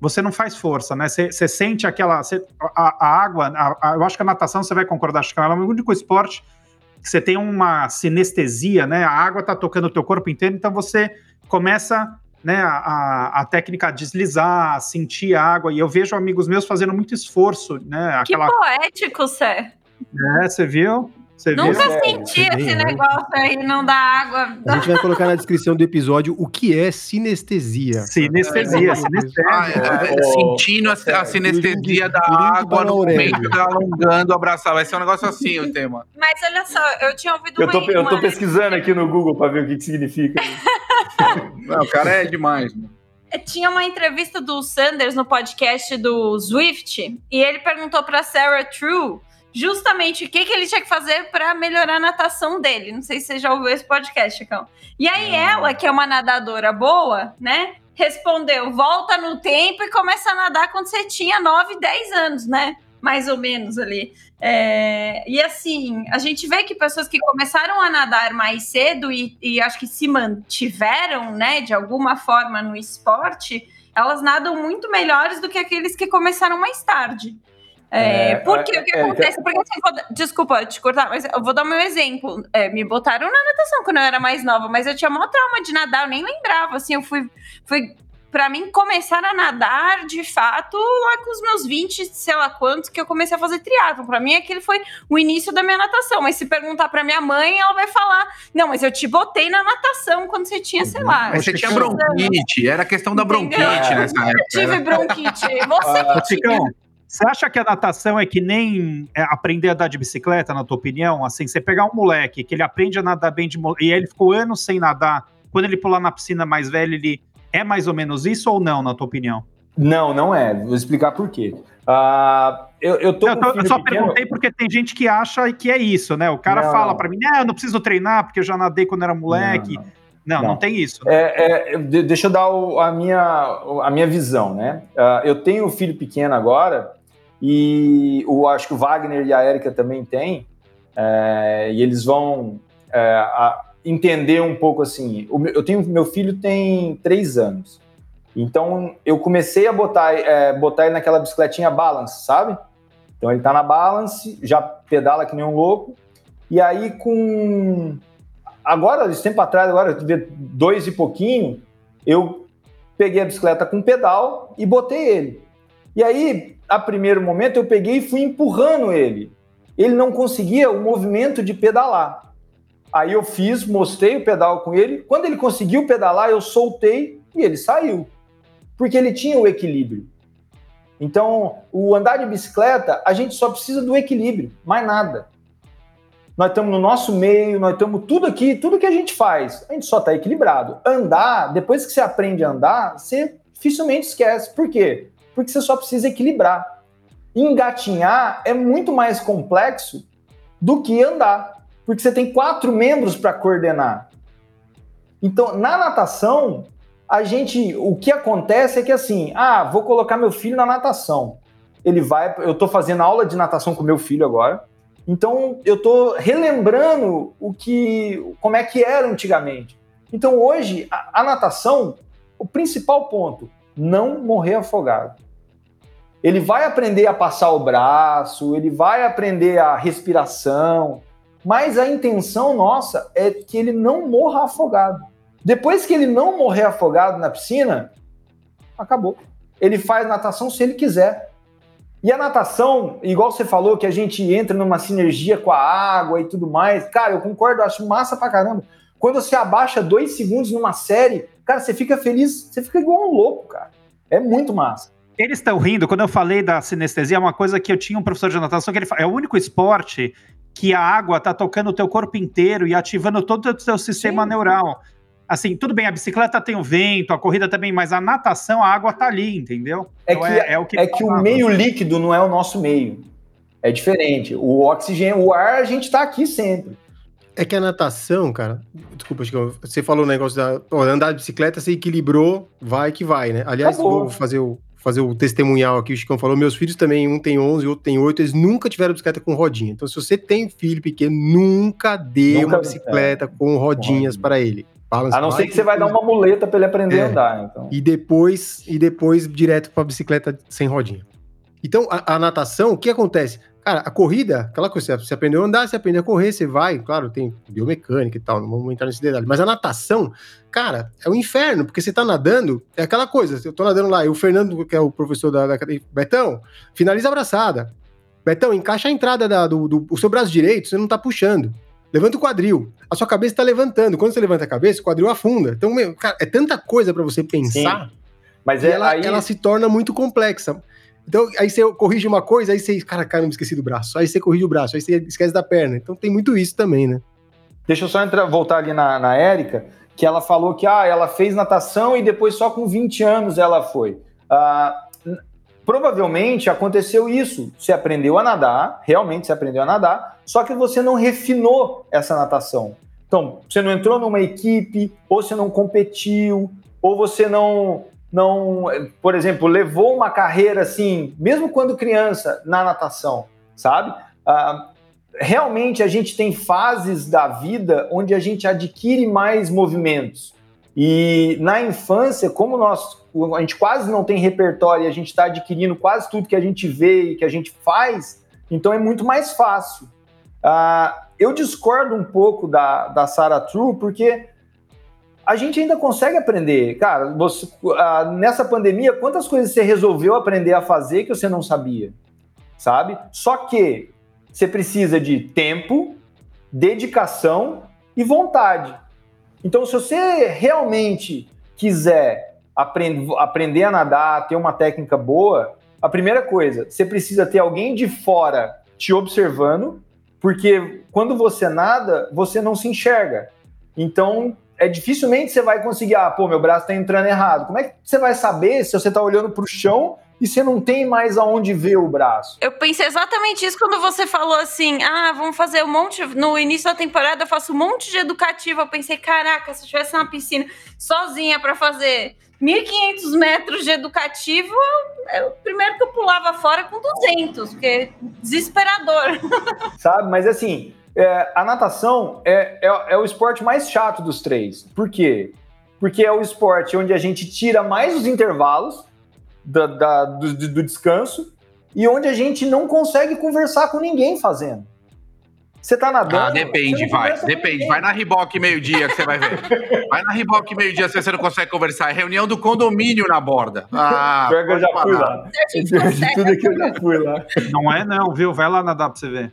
você não faz força, né? Você sente aquela. A, a, água, a, a, eu acho que a natação você vai concordar, acho que ela é o único esporte que você tem uma sinestesia, né? A água tá tocando o teu corpo inteiro, então você começa né, a, a, técnica deslizar, sentir a água, e eu vejo amigos meus fazendo muito esforço, né? Aquela... Que poético, Sé. É, você viu? Você Nunca viu? senti é, esse negócio aí, não dá água. A gente vai colocar na descrição do episódio o que é sinestesia. Sinestesia, sinestesia. Ah, é, é, sentindo a, a sinestesia da água no momento da alongando, abraçar. Vai ser um negócio assim o tema. Mas olha só, eu tinha ouvido Eu tô, uma, eu tô pesquisando aqui no Google para ver o que, que significa. não, o cara é demais, mano tinha uma entrevista do Sanders no podcast do Swift e ele perguntou para Sarah True justamente o que, que ele tinha que fazer para melhorar a natação dele. Não sei se você já ouviu esse podcast, Chicão. E aí ela, que é uma nadadora boa, né, respondeu: volta no tempo e começa a nadar quando você tinha 9, 10 anos, né? Mais ou menos ali. É, e assim, a gente vê que pessoas que começaram a nadar mais cedo e, e acho que se mantiveram, né, de alguma forma no esporte, elas nadam muito melhores do que aqueles que começaram mais tarde. É, é, porque é, o que é, acontece? Porque, assim, vou, desculpa te cortar, mas eu vou dar meu exemplo. É, me botaram na natação quando eu era mais nova, mas eu tinha maior trauma de nadar, eu nem lembrava. Assim, eu fui. fui para mim, começar a nadar de fato lá com os meus 20, sei lá quantos, que eu comecei a fazer triatlo. Para mim, aquele foi o início da minha natação. Mas se perguntar para minha mãe, ela vai falar: Não, mas eu te botei na natação quando você tinha, sei lá. Mas você tinha bronquite, era questão da bronquite Entendeu? nessa época. Eu tive bronquite. Você que tinha. Você acha que a natação é que nem é, aprender a andar de bicicleta, na tua opinião? Assim, você pegar um moleque que ele aprende a nadar bem de e ele ficou anos sem nadar, quando ele pular na piscina mais velho, ele é mais ou menos isso ou não, na tua opinião? Não, não é. Vou explicar por quê. Uh, eu, eu, tô eu, eu só pequeno... perguntei porque tem gente que acha que é isso, né? O cara não, fala para mim, ah, eu não preciso treinar porque eu já nadei quando era moleque. Não, não, não, não tem isso. Né? É, é, deixa eu dar o, a, minha, a minha visão, né? Uh, eu tenho um filho pequeno agora e o, acho que o Wagner e a Érica também têm, é, e eles vão é, a, entender um pouco assim. O, eu tenho meu filho tem três anos, então eu comecei a botar, é, botar ele naquela bicicletinha balance, sabe? Então ele tá na balance, já pedala que nem um louco, e aí com agora, esse tempo atrás, agora dois e pouquinho, eu peguei a bicicleta com pedal e botei ele. E aí, a primeiro momento, eu peguei e fui empurrando ele. Ele não conseguia o movimento de pedalar. Aí eu fiz, mostrei o pedal com ele. Quando ele conseguiu pedalar, eu soltei e ele saiu. Porque ele tinha o equilíbrio. Então, o andar de bicicleta, a gente só precisa do equilíbrio, mais nada. Nós estamos no nosso meio, nós estamos tudo aqui, tudo que a gente faz, a gente só está equilibrado. Andar, depois que você aprende a andar, você dificilmente esquece. Por quê? Porque você só precisa equilibrar. Engatinhar é muito mais complexo do que andar, porque você tem quatro membros para coordenar. Então, na natação, a gente, o que acontece é que assim, ah, vou colocar meu filho na natação. Ele vai, eu tô fazendo aula de natação com meu filho agora. Então eu tô relembrando o que, como é que era antigamente. Então hoje a, a natação, o principal ponto, não morrer afogado. Ele vai aprender a passar o braço, ele vai aprender a respiração, mas a intenção nossa é que ele não morra afogado. Depois que ele não morrer afogado na piscina, acabou. Ele faz natação se ele quiser. E a natação, igual você falou, que a gente entra numa sinergia com a água e tudo mais, cara, eu concordo, eu acho massa pra caramba. Quando você abaixa dois segundos numa série, cara, você fica feliz, você fica igual um louco, cara. É muito massa. Eles estão rindo, quando eu falei da sinestesia, é uma coisa que eu tinha um professor de natação que ele fala, é o único esporte que a água tá tocando o teu corpo inteiro e ativando todo o teu sistema Sim. neural. Assim, tudo bem, a bicicleta tem o vento, a corrida também, mas a natação, a água tá ali, entendeu? É então que, é, é, o que, é que o meio líquido não é o nosso meio. É diferente. O oxigênio, o ar, a gente tá aqui sempre. É que a natação, cara. Desculpa, Chico, você falou o negócio da. andar de bicicleta, você equilibrou, vai que vai, né? Aliás, Acabou. vou fazer o, fazer o testemunhal aqui, o Chicão falou, meus filhos também, um tem 11, outro tem 8, eles nunca tiveram bicicleta com rodinha. Então, se você tem filho pequeno, nunca dê nunca, uma bicicleta é, com rodinhas para ele. Balance a não ser que você vai dar uma muleta para ele aprender é, a andar. Então. E depois, e depois direto para bicicleta sem rodinha. Então, a, a, natação, o que acontece? Cara, a corrida, aquela coisa, você aprendeu a andar, você aprendeu a correr, você vai, claro, tem biomecânica e tal, não vamos entrar nesse detalhe. Mas a natação, cara, é um inferno, porque você tá nadando, é aquela coisa, eu tô nadando lá, e o Fernando, que é o professor da, da Betão, finaliza a abraçada. Betão, encaixa a entrada da, do, do o seu braço direito, você não tá puxando. Levanta o quadril. A sua cabeça está levantando. Quando você levanta a cabeça, o quadril afunda. Então, meu, cara, é tanta coisa para você pensar. Sim. Mas é, ela, aí... ela se torna muito complexa. Então, aí você corrige uma coisa, aí você, cara, não esqueci do braço. Aí você corrige o braço, aí você esquece da perna. Então tem muito isso também, né? Deixa eu só entrar, voltar ali na, na Érica, que ela falou que ah, ela fez natação e depois só com 20 anos ela foi. Ah, provavelmente aconteceu isso. Você aprendeu a nadar, realmente você aprendeu a nadar, só que você não refinou essa natação. Então, você não entrou numa equipe, ou você não competiu, ou você não não, por exemplo, levou uma carreira assim, mesmo quando criança, na natação, sabe? Ah, realmente a gente tem fases da vida onde a gente adquire mais movimentos. E na infância, como nós, a gente quase não tem repertório e a gente está adquirindo quase tudo que a gente vê e que a gente faz, então é muito mais fácil. Ah, eu discordo um pouco da, da Sarah True, porque a gente ainda consegue aprender. Cara, você, nessa pandemia, quantas coisas você resolveu aprender a fazer que você não sabia? Sabe? Só que você precisa de tempo, dedicação e vontade. Então, se você realmente quiser aprend aprender a nadar, ter uma técnica boa, a primeira coisa, você precisa ter alguém de fora te observando, porque quando você nada, você não se enxerga. Então, é dificilmente você vai conseguir, ah, pô, meu braço tá entrando errado. Como é que você vai saber se você tá olhando pro chão e você não tem mais aonde ver o braço? Eu pensei exatamente isso quando você falou assim: ah, vamos fazer um monte. No início da temporada eu faço um monte de educativo. Eu pensei, caraca, se eu estivesse na piscina sozinha para fazer 1.500 metros de educativo, eu, primeiro que eu pulava fora com 200, porque desesperador. Sabe, mas assim, é, a natação é, é, é, o esporte mais chato dos três. Por quê? Porque é o esporte onde a gente tira mais os intervalos da, da, do, do descanso e onde a gente não consegue conversar com ninguém fazendo. Você tá nadando. Ah, depende, vai. Depende. Vai na Riboc meio-dia que você vai ver. Vai na Riboc meio-dia se você não consegue conversar. É reunião do condomínio na borda. Ah, Pior que eu já fui lá. De tudo que eu já fui lá. Não é, não, viu? Vai lá nadar pra você ver.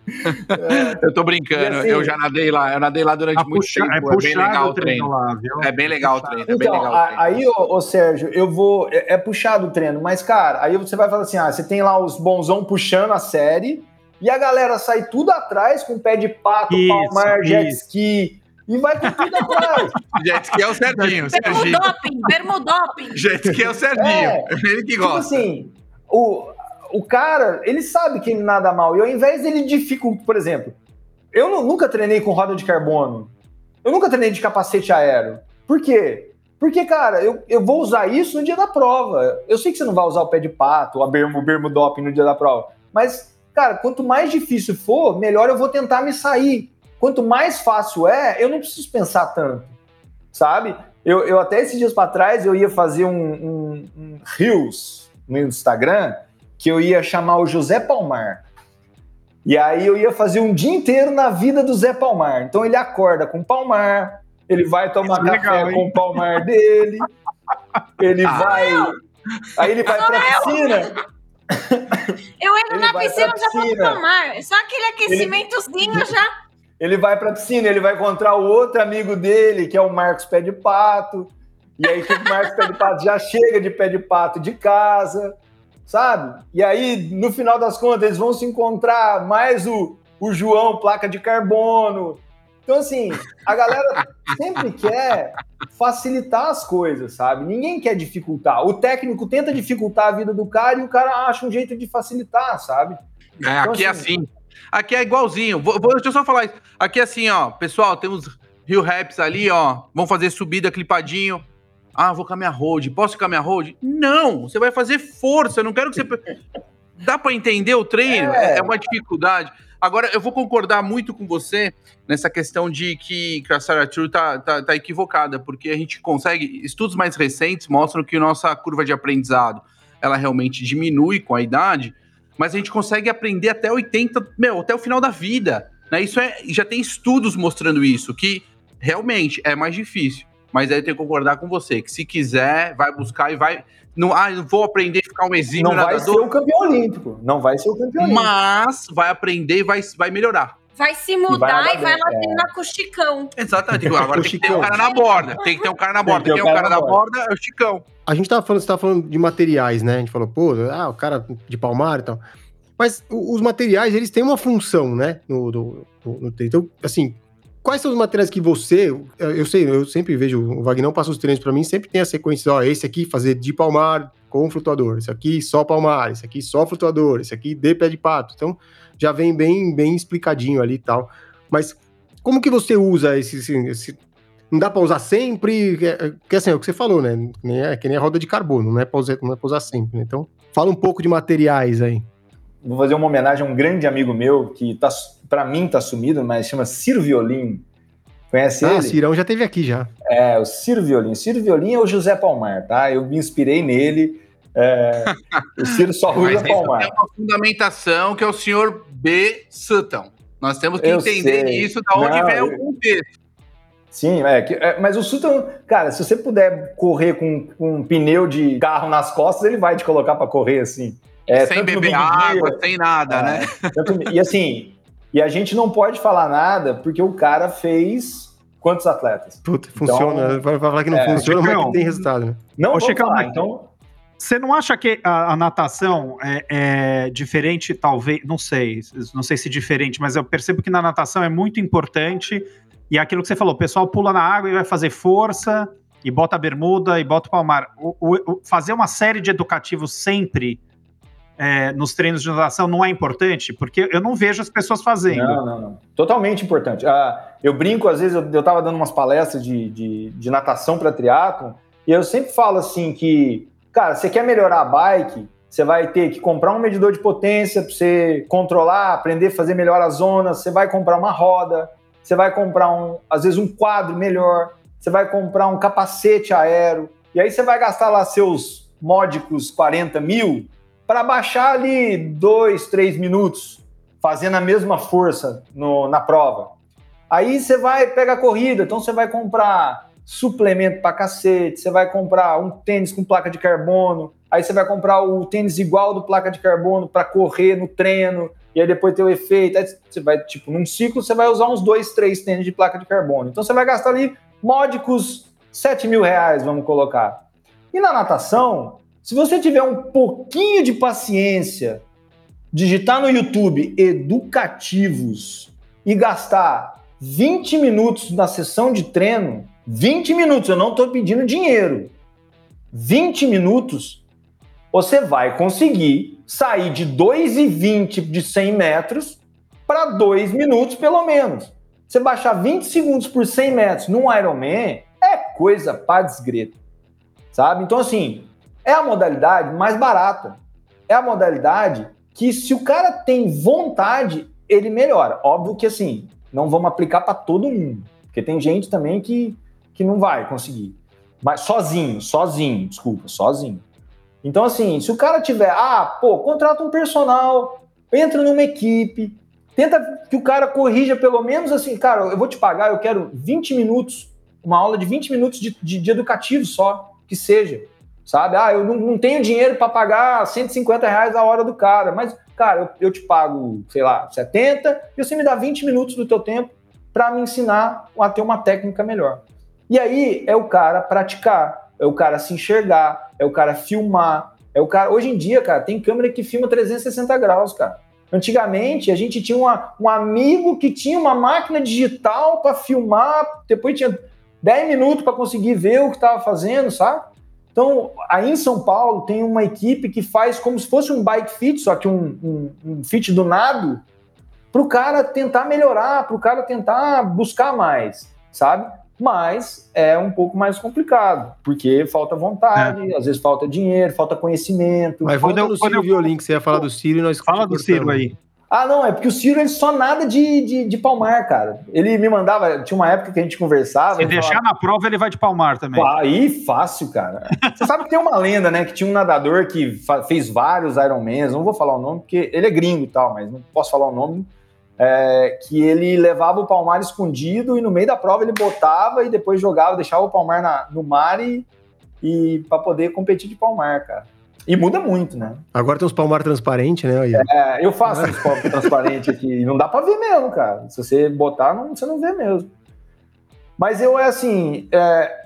É. Eu tô brincando. Assim, eu já nadei lá. Eu nadei lá durante muito puxa, tempo. É, é bem legal o treino. Lá, viu? É bem legal o treino. É bem então, legal a, aí, ô, ô, Sérgio, eu vou. É, é puxado o treino, mas, cara, aí você vai falar assim: ah, você tem lá os bonzão puxando a série e a galera sai tudo atrás com pé de pato, isso, palmar, isso. jet ski. E vai com tudo atrás. jet ski é o Serginho. Bermudoping, bermudoping. Jet ski é o Serginho. É, ele que tipo gosta. Tipo assim, o, o cara, ele sabe que ele nada mal. E ao invés dele dificultar, por exemplo, eu nunca treinei com roda de carbono. Eu nunca treinei de capacete aéreo. Por quê? Porque, cara, eu, eu vou usar isso no dia da prova. Eu sei que você não vai usar o pé de pato, o bermo, o bermo doping no dia da prova. Mas, cara, quanto mais difícil for, melhor eu vou tentar me sair. Quanto mais fácil é, eu não preciso pensar tanto, sabe? Eu, eu até esses dias para trás, eu ia fazer um, um, um Reels no Instagram, que eu ia chamar o José Palmar. E aí eu ia fazer um dia inteiro na vida do Zé Palmar. Então ele acorda com o Palmar, ele vai tomar Isso é café legal, com o Palmar dele, ele ah, vai. Aí ele vai pra piscina. Eu entro ele na piscina, já vou tomar. Só aquele aquecimentozinho ele... já. Ele vai pra piscina, ele vai encontrar o outro amigo dele, que é o Marcos Pé de Pato. E aí que o Marcos Pé de Pato já chega de pé de pato de casa sabe? E aí, no final das contas, eles vão se encontrar mais o, o João, placa de carbono. Então, assim, a galera sempre quer facilitar as coisas, sabe? Ninguém quer dificultar. O técnico tenta dificultar a vida do cara e o cara acha um jeito de facilitar, sabe? É, então, aqui é assim, é assim. Aqui é igualzinho. Vou, vou, deixa eu só falar isso. Aqui é assim, ó. Pessoal, temos Rio Raps ali, ó. Vamos fazer subida clipadinho. Ah, vou com a minha road. Posso com a minha road? Não, você vai fazer força. Eu não quero que você. Dá para entender o treino? É. é. uma dificuldade. Agora, eu vou concordar muito com você nessa questão de que, que a Sarah True tá, tá, tá, equivocada, porque a gente consegue. Estudos mais recentes mostram que nossa curva de aprendizado ela realmente diminui com a idade, mas a gente consegue aprender até 80, meu, até o final da vida. Né? Isso é, já tem estudos mostrando isso, que realmente é mais difícil. Mas aí eu tenho que concordar com você, que se quiser, vai buscar e vai. Não, ah, não vou aprender a ficar um exímio Não nadador. vai ser o campeão olímpico. Não vai ser o campeão olímpico. Mas vai aprender e vai, vai melhorar. Vai se mudar e vai, lá é. com o Chicão. Exatamente. Agora tem que ter um cara na borda. Tem que ter um cara na borda. Tem, tem um cara, na borda, é o Chicão. A gente tava falando, você tava falando de materiais, né? A gente falou, pô, ah, o cara de palmar e tal. Mas os materiais, eles têm uma função, né? No, no, no, no Então, assim, Quais são os materiais que você. Eu sei, eu sempre vejo, o Vagnão passa os treinos para mim, sempre tem a sequência, ó, esse aqui fazer de palmar com flutuador, esse aqui só palmar, esse aqui só flutuador, esse aqui de pé de pato. Então, já vem bem, bem explicadinho ali e tal. Mas como que você usa esse. esse, esse não dá para usar sempre, que assim, é o que você falou, né? É que nem a roda de carbono, não é para usar, não é usar sempre. Né? Então, fala um pouco de materiais aí. Vou fazer uma homenagem a um grande amigo meu que tá para mim tá sumido, mas chama Ciro Violim. Conhece ah, ele? Ah, Cirão já teve aqui já. É, o Ciro Violim. O Ciro Violim é o José Palmar, tá? Eu me inspirei nele. É, o Ciro só usa Palmar. Tem uma fundamentação que é o senhor B. Sutton. Nós temos que eu entender sei. isso, da onde Não, vem eu... o contexto. Sim, é, é, mas o Sutton, cara, se você puder correr com, com um pneu de carro nas costas, ele vai te colocar para correr assim. É, sem beber água, sem nada, é, né? Tanto, e assim, e a gente não pode falar nada porque o cara fez quantos atletas? Puta, funciona. Então, vai falar que não é, funciona, mas que tem resultado. Né? Não Ô, Chicão, falar, então. Você não acha que a, a natação é, é, diferente, talvez, não sei, não sei se diferente, mas eu percebo que na natação é muito importante e aquilo que você falou, o pessoal pula na água e vai fazer força e bota a bermuda e bota o palmar. O, o, o, fazer uma série de educativos sempre é, nos treinos de natação não é importante? Porque eu não vejo as pessoas fazendo. Não, não, não. Totalmente importante. Ah, eu brinco, às vezes, eu estava dando umas palestras de, de, de natação para triatlo e eu sempre falo assim que, cara, você quer melhorar a bike, você vai ter que comprar um medidor de potência para você controlar, aprender a fazer melhor as zonas, você vai comprar uma roda, você vai comprar, um, às vezes, um quadro melhor, você vai comprar um capacete aéreo, e aí você vai gastar lá seus módicos 40 mil, para baixar ali dois, três minutos, fazendo a mesma força no, na prova. Aí você vai pegar a corrida, então você vai comprar suplemento para cacete, você vai comprar um tênis com placa de carbono, aí você vai comprar o tênis igual do placa de carbono para correr no treino, e aí depois ter o efeito. Aí você vai, tipo, num ciclo você vai usar uns dois, três tênis de placa de carbono. Então você vai gastar ali módicos 7 mil reais, vamos colocar. E na natação, se você tiver um pouquinho de paciência, digitar no YouTube educativos e gastar 20 minutos na sessão de treino, 20 minutos, eu não estou pedindo dinheiro, 20 minutos, você vai conseguir sair de 2,20 de 100 metros para 2 minutos pelo menos. Você baixar 20 segundos por 100 metros num Ironman é coisa para desgreta, sabe? Então, assim, é a modalidade mais barata. É a modalidade que, se o cara tem vontade, ele melhora. Óbvio que, assim, não vamos aplicar para todo mundo, porque tem gente também que, que não vai conseguir. Mas sozinho, sozinho, desculpa, sozinho. Então, assim, se o cara tiver, ah, pô, contrata um personal, entra numa equipe, tenta que o cara corrija pelo menos assim, cara, eu vou te pagar, eu quero 20 minutos, uma aula de 20 minutos de, de, de educativo só, que seja, sabe? Ah, eu não, não tenho dinheiro para pagar 150 reais a hora do cara, mas, cara, eu, eu te pago, sei lá, 70 e você me dá 20 minutos do teu tempo para me ensinar a ter uma técnica melhor. E aí é o cara praticar, é o cara se enxergar, é o cara filmar, é o cara. Hoje em dia, cara, tem câmera que filma 360 graus, cara. Antigamente, a gente tinha uma, um amigo que tinha uma máquina digital para filmar, depois tinha 10 minutos para conseguir ver o que estava fazendo, sabe? Então, aí em São Paulo tem uma equipe que faz como se fosse um bike fit, só que um, um, um fit do nado, para o cara tentar melhorar, para o cara tentar buscar mais, sabe? mas é um pouco mais complicado, porque falta vontade, é. às vezes falta dinheiro, falta conhecimento. Mas falta no Ciro eu... Violin, que você ia falar do Ciro e nós... Fala do Ciro aí. Ah, não, é porque o Ciro ele só nada de, de, de, palmar, cara. Ele me mandava, tinha uma época que a gente conversava. Se deixar falava, na prova, ele vai de palmar também. Aí, fácil, cara. Você sabe que tem uma lenda, né? Que tinha um nadador que fez vários Ironmans, não vou falar o nome, porque ele é gringo e tal, mas não posso falar o nome é, que ele levava o palmar escondido e no meio da prova ele botava e depois jogava, deixava o palmar na, no mar e, e para poder competir de palmar, cara. E muda muito, né? Agora tem uns palmar transparente, né? É, eu faço uns palmar transparente aqui. Não dá para ver mesmo, cara. Se você botar, não, você não vê mesmo. Mas eu é assim, é,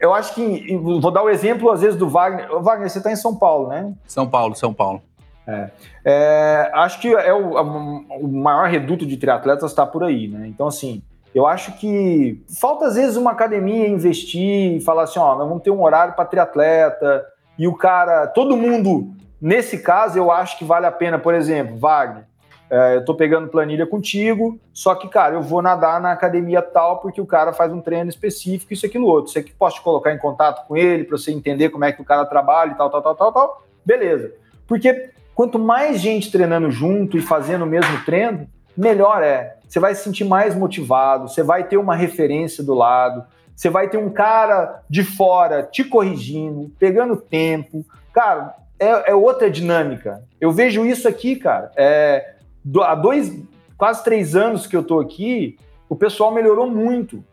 eu acho que vou dar o exemplo às vezes do Wagner. Wagner, você está em São Paulo, né? São Paulo, São Paulo. É. É, acho que é o, o, maior reduto de triatletas está por aí, né? Então, assim, eu acho que falta às vezes uma academia investir e falar assim: ó, nós vamos ter um horário para triatleta e o cara, todo mundo, nesse caso, eu acho que vale a pena, por exemplo, Wagner. É, eu tô pegando planilha contigo, só que, cara, eu vou nadar na academia tal porque o cara faz um treino específico, isso, aquilo, outro. Você que posso te colocar em contato com ele para você entender como é que o cara trabalha e tal, tal, tal, tal, tal. Beleza. Porque Quanto mais gente treinando junto e fazendo o mesmo treino, melhor é. Você vai se sentir mais motivado, você vai ter uma referência do lado, você vai ter um cara de fora te corrigindo, pegando tempo. Cara, é, é outra dinâmica. Eu vejo isso aqui, cara. É, do, há dois, quase três anos que eu tô aqui, o pessoal melhorou muito.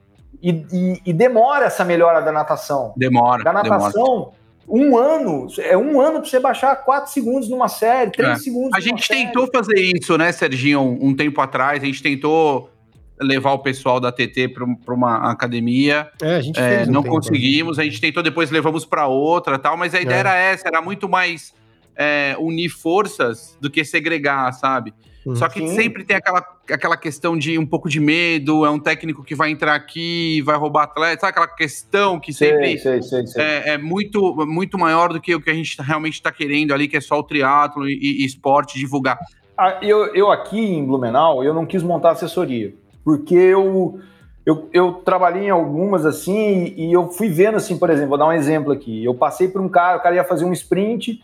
E, e, e demora essa melhora da natação. Demora. Da natação, demora um ano, é um ano para você baixar 4 segundos numa série, 3 é. segundos. A gente tentou série. fazer isso, né, Serginho, um, um, tempo atrás. A gente tentou levar o pessoal da TT para uma academia. É, a gente é, não tempo, conseguimos. Né? A gente tentou, depois levamos para outra tal, mas a ideia é. era essa, era muito mais é, unir forças do que segregar, sabe? Uhum. Só que Sim. sempre tem aquela, aquela questão de um pouco de medo, é um técnico que vai entrar aqui, vai roubar atleta, sabe aquela questão que sempre sei, sei, sei, é, é, muito, muito maior do que o que a gente realmente está querendo ali, que é só o triatlo e, e esporte divulgar. Ah, eu, eu aqui em Blumenau, eu não quis montar assessoria, porque eu, eu, eu trabalhei em algumas assim e, e eu fui vendo assim, por exemplo, vou dar um exemplo aqui, eu passei por um cara, o cara ia fazer um sprint,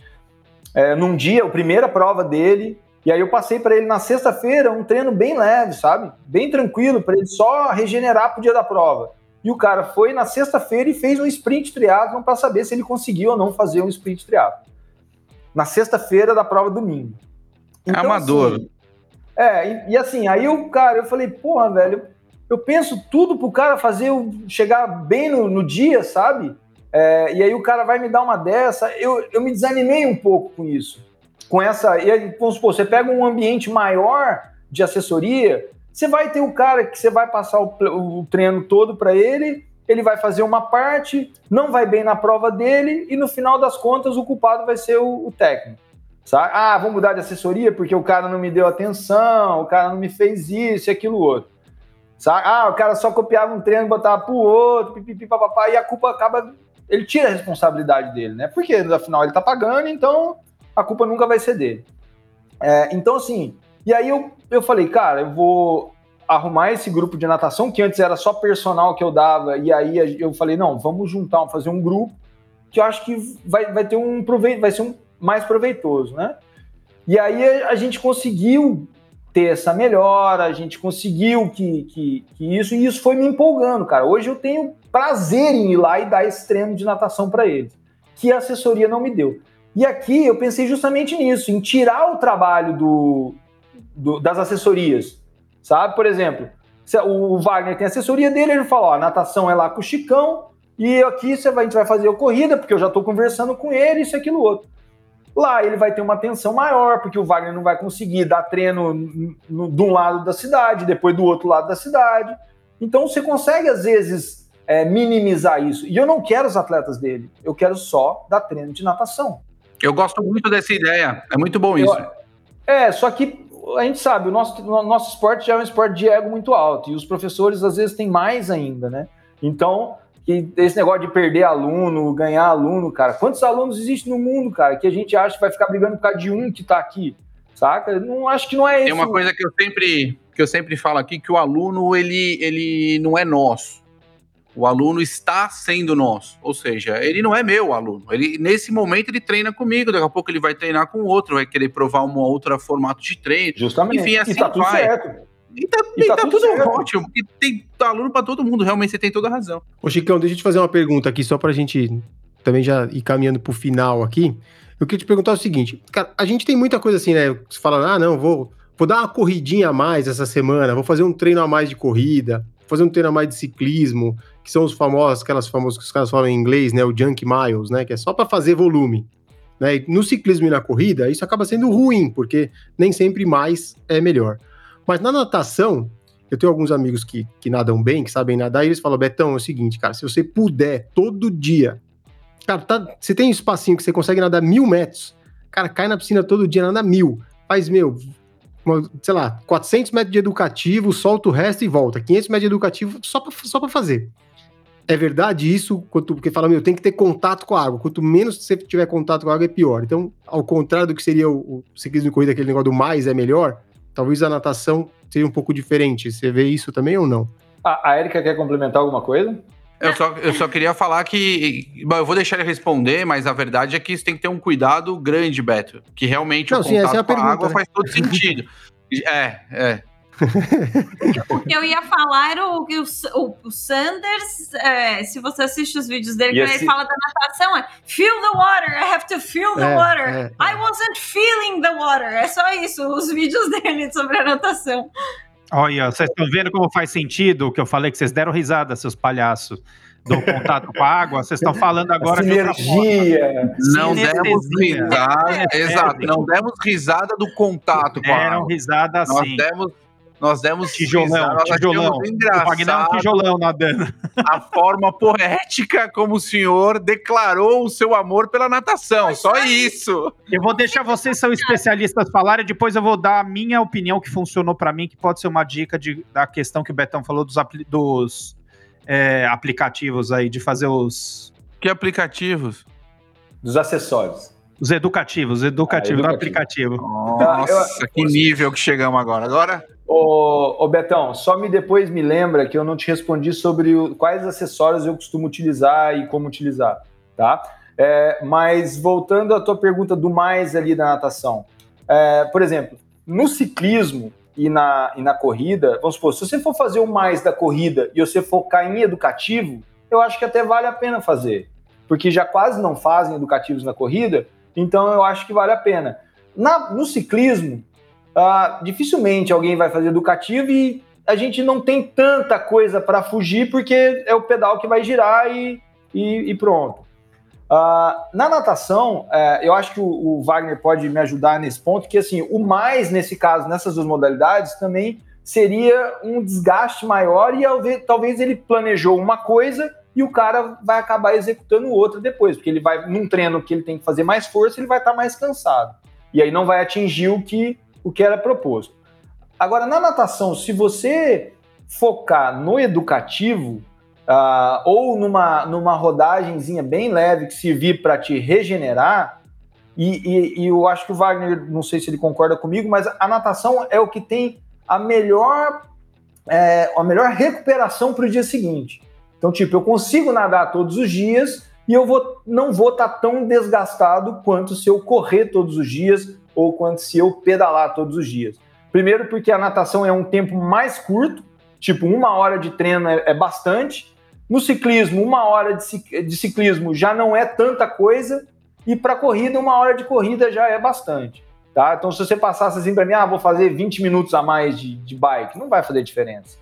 é, num dia, a primeira prova dele, e aí eu passei para ele na sexta-feira um treino bem leve, sabe? Bem tranquilo, para ele só regenerar pro dia da prova. E o cara foi na sexta-feira e fez um sprint triatlon para saber se ele conseguiu ou não fazer um sprint triatlon. Na sexta-feira da prova domingo. Então, Amador. Assim, é, e, e, assim, aí o cara, eu falei, porra, velho, eu, eu penso tudo pro cara fazer, chegar bem no, no dia, sabe? É, e aí o cara vai me dar uma dessa, eu, eu me desanimei um pouco com isso com essa. E aí, vamos supor, você pega um ambiente maior de assessoria, você vai ter o cara que você vai passar o, o treino todo para ele, ele vai fazer uma parte, não vai bem na prova dele, e no final das contas o culpado vai ser o, o técnico. Sabe? Ah, vamos mudar de assessoria porque o cara não me deu atenção, o cara não me fez isso e aquilo outro. Sabe? Ah, o cara só copiava um treino, botava pro outro, pipipi, papapá, e a culpa acaba. Ele tira a responsabilidade dele, né? Porque afinal ele tá pagando, então a culpa nunca vai ser dele. É, então, assim, e aí eu, eu falei, cara, eu vou. arrumar esse grupo de natação, que antes era só personal que eu dava, e aí eu falei, não, vamos juntar, fazer um grupo que eu acho que vai, vai ter um proveito, vai ser um mais proveitoso, né? E aí a gente conseguiu ter essa melhora, a gente conseguiu que, que, que, isso, e isso foi me empolgando, cara. Hoje eu tenho prazer em ir lá e dar esse treino de natação para eles, que a assessoria não me deu. E aqui eu pensei justamente nisso, em tirar o trabalho do, do das assessorias, sabe? Por exemplo, o Wagner tem assessoria dele, ele fala, ó, natação é lá com o Chicão, e aqui você vai, a gente vai fazer a corrida, porque eu já estou conversando com ele, isso, aquilo, outro. Lá ele vai ter uma atenção maior, porque o Wagner não vai conseguir dar treino no, de um lado da cidade, depois do outro lado da cidade. Então você consegue, às vezes, é, minimizar isso. E eu não quero os atletas dele, eu quero só dar treino de natação. Eu gosto muito dessa ideia, é muito bom isso. É, só que a gente sabe, o nosso, o nosso esporte já é um esporte de ego muito alto, e os professores às vezes têm mais ainda, né? Então, que esse negócio de perder aluno, ganhar aluno, cara. Quantos alunos existem no mundo, cara, que a gente acha que vai ficar brigando por causa de um que tá aqui, saca? Não acho que não é isso. Tem uma coisa que eu sempre que eu sempre falo aqui que o aluno ele ele não é nosso. O aluno está sendo nosso, ou seja, ele não é meu aluno. Ele nesse momento ele treina comigo, daqui a pouco ele vai treinar com outro, vai querer provar um outro formato de treino. Justamente. Enfim, assim e tá tudo vai. Certo. E tá, e tá, tá tudo, tudo ótimo. Tem aluno para todo mundo, realmente você tem toda a razão. Ô, Chicão, deixa eu te fazer uma pergunta aqui, só pra gente também já ir caminhando pro final aqui. Eu queria te perguntar o seguinte, cara, a gente tem muita coisa assim, né? Você fala, ah, não, vou, vou dar uma corridinha a mais essa semana, vou fazer um treino a mais de corrida, vou fazer um treino a mais de ciclismo, que são os famosos, aquelas famosas que os caras falam em inglês, né? O junk miles, né? Que é só para fazer volume. Né? No ciclismo e na corrida, isso acaba sendo ruim, porque nem sempre mais é melhor. Mas na natação, eu tenho alguns amigos que, que nadam bem, que sabem nadar, e eles falam, Betão, é o seguinte, cara, se você puder, todo dia, cara, tá, você tem um espacinho que você consegue nadar mil metros, cara, cai na piscina todo dia, nada mil, faz, meu, uma, sei lá, 400 metros de educativo, solta o resto e volta, 500 metros de educativo só pra, só pra fazer. É verdade isso, quanto, porque fala, meu, tem que ter contato com a água. Quanto menos você tiver contato com a água, é pior. Então, ao contrário do que seria o, o ciclismo de corrida, aquele negócio do mais é melhor, talvez a natação seja um pouco diferente. Você vê isso também ou não? A, a Erika quer complementar alguma coisa? Eu só, eu só queria falar que. Bom, eu vou deixar ele responder, mas a verdade é que isso tem que ter um cuidado grande, Beto. Que realmente não, o sim, contato é com a, a água né? faz todo sentido. é, é. o que eu ia falar era o, o, o Sanders, é, se você assiste os vídeos dele, esse... ele fala da natação, é feel the water, I have to feel the é, water. É, é. I wasn't feeling the water. É só isso, os vídeos dele sobre a natação. Olha, vocês estão vendo como faz sentido o que eu falei, que vocês deram risada, seus palhaços do contato com a água, vocês estão falando agora de Sinergia. Não demos risada, exato, não demos risada do contato com a água. Deram risada. Nós demos nós demos tijolão, tijolão. O Wagner um tijolão nadando. A forma poética como o senhor declarou o seu amor pela natação, só isso. Eu vou deixar vocês são especialistas falarem, depois eu vou dar a minha opinião que funcionou para mim, que pode ser uma dica de, da questão que o Betão falou dos, dos é, aplicativos aí, de fazer os... Que aplicativos? Dos acessórios. Os educativos, educativo, ah, educativo. aplicativo. Nossa, eu, que nível que chegamos agora. Agora Ô, ô, Betão, só me depois me lembra que eu não te respondi sobre o, quais acessórios eu costumo utilizar e como utilizar, tá? É, mas voltando à tua pergunta do mais ali da natação. É, por exemplo, no ciclismo e na, e na corrida, vamos supor, se você for fazer o mais da corrida e você focar em educativo, eu acho que até vale a pena fazer. Porque já quase não fazem educativos na corrida, então eu acho que vale a pena. Na, no ciclismo, uh, dificilmente alguém vai fazer educativo e a gente não tem tanta coisa para fugir porque é o pedal que vai girar e, e, e pronto. Uh, na natação, uh, eu acho que o, o, Wagner pode me ajudar nesse ponto, que assim, o mais nesse caso, nessas duas modalidades, também seria um desgaste maior e talvez ele planejou uma coisa e o cara vai acabar executando outra depois, porque ele vai num treino que ele tem que fazer mais força, ele vai estar tá mais cansado. E aí não vai atingir o que o que era proposto. Agora, na natação, se você focar no educativo uh, ou numa, numa rodagenzinha bem leve que servir para te regenerar, e, e, e, eu acho que o Wagner, não sei se ele concorda comigo, mas a natação é o que tem a melhor é, a melhor recuperação para o dia seguinte. Então, tipo, eu consigo nadar todos os dias e eu vou, não vou estar tá tão desgastado quanto se eu correr todos os dias ou quanto se eu pedalar todos os dias. Primeiro, porque a natação é um tempo mais curto, tipo, uma hora de treino é, é bastante. No ciclismo, uma hora de, de ciclismo já não é tanta coisa, e para corrida, uma hora de corrida já é bastante. Tá? Então, se você passasse assim para mim, ah, vou fazer 20 minutos a mais de, de bike, não vai fazer diferença.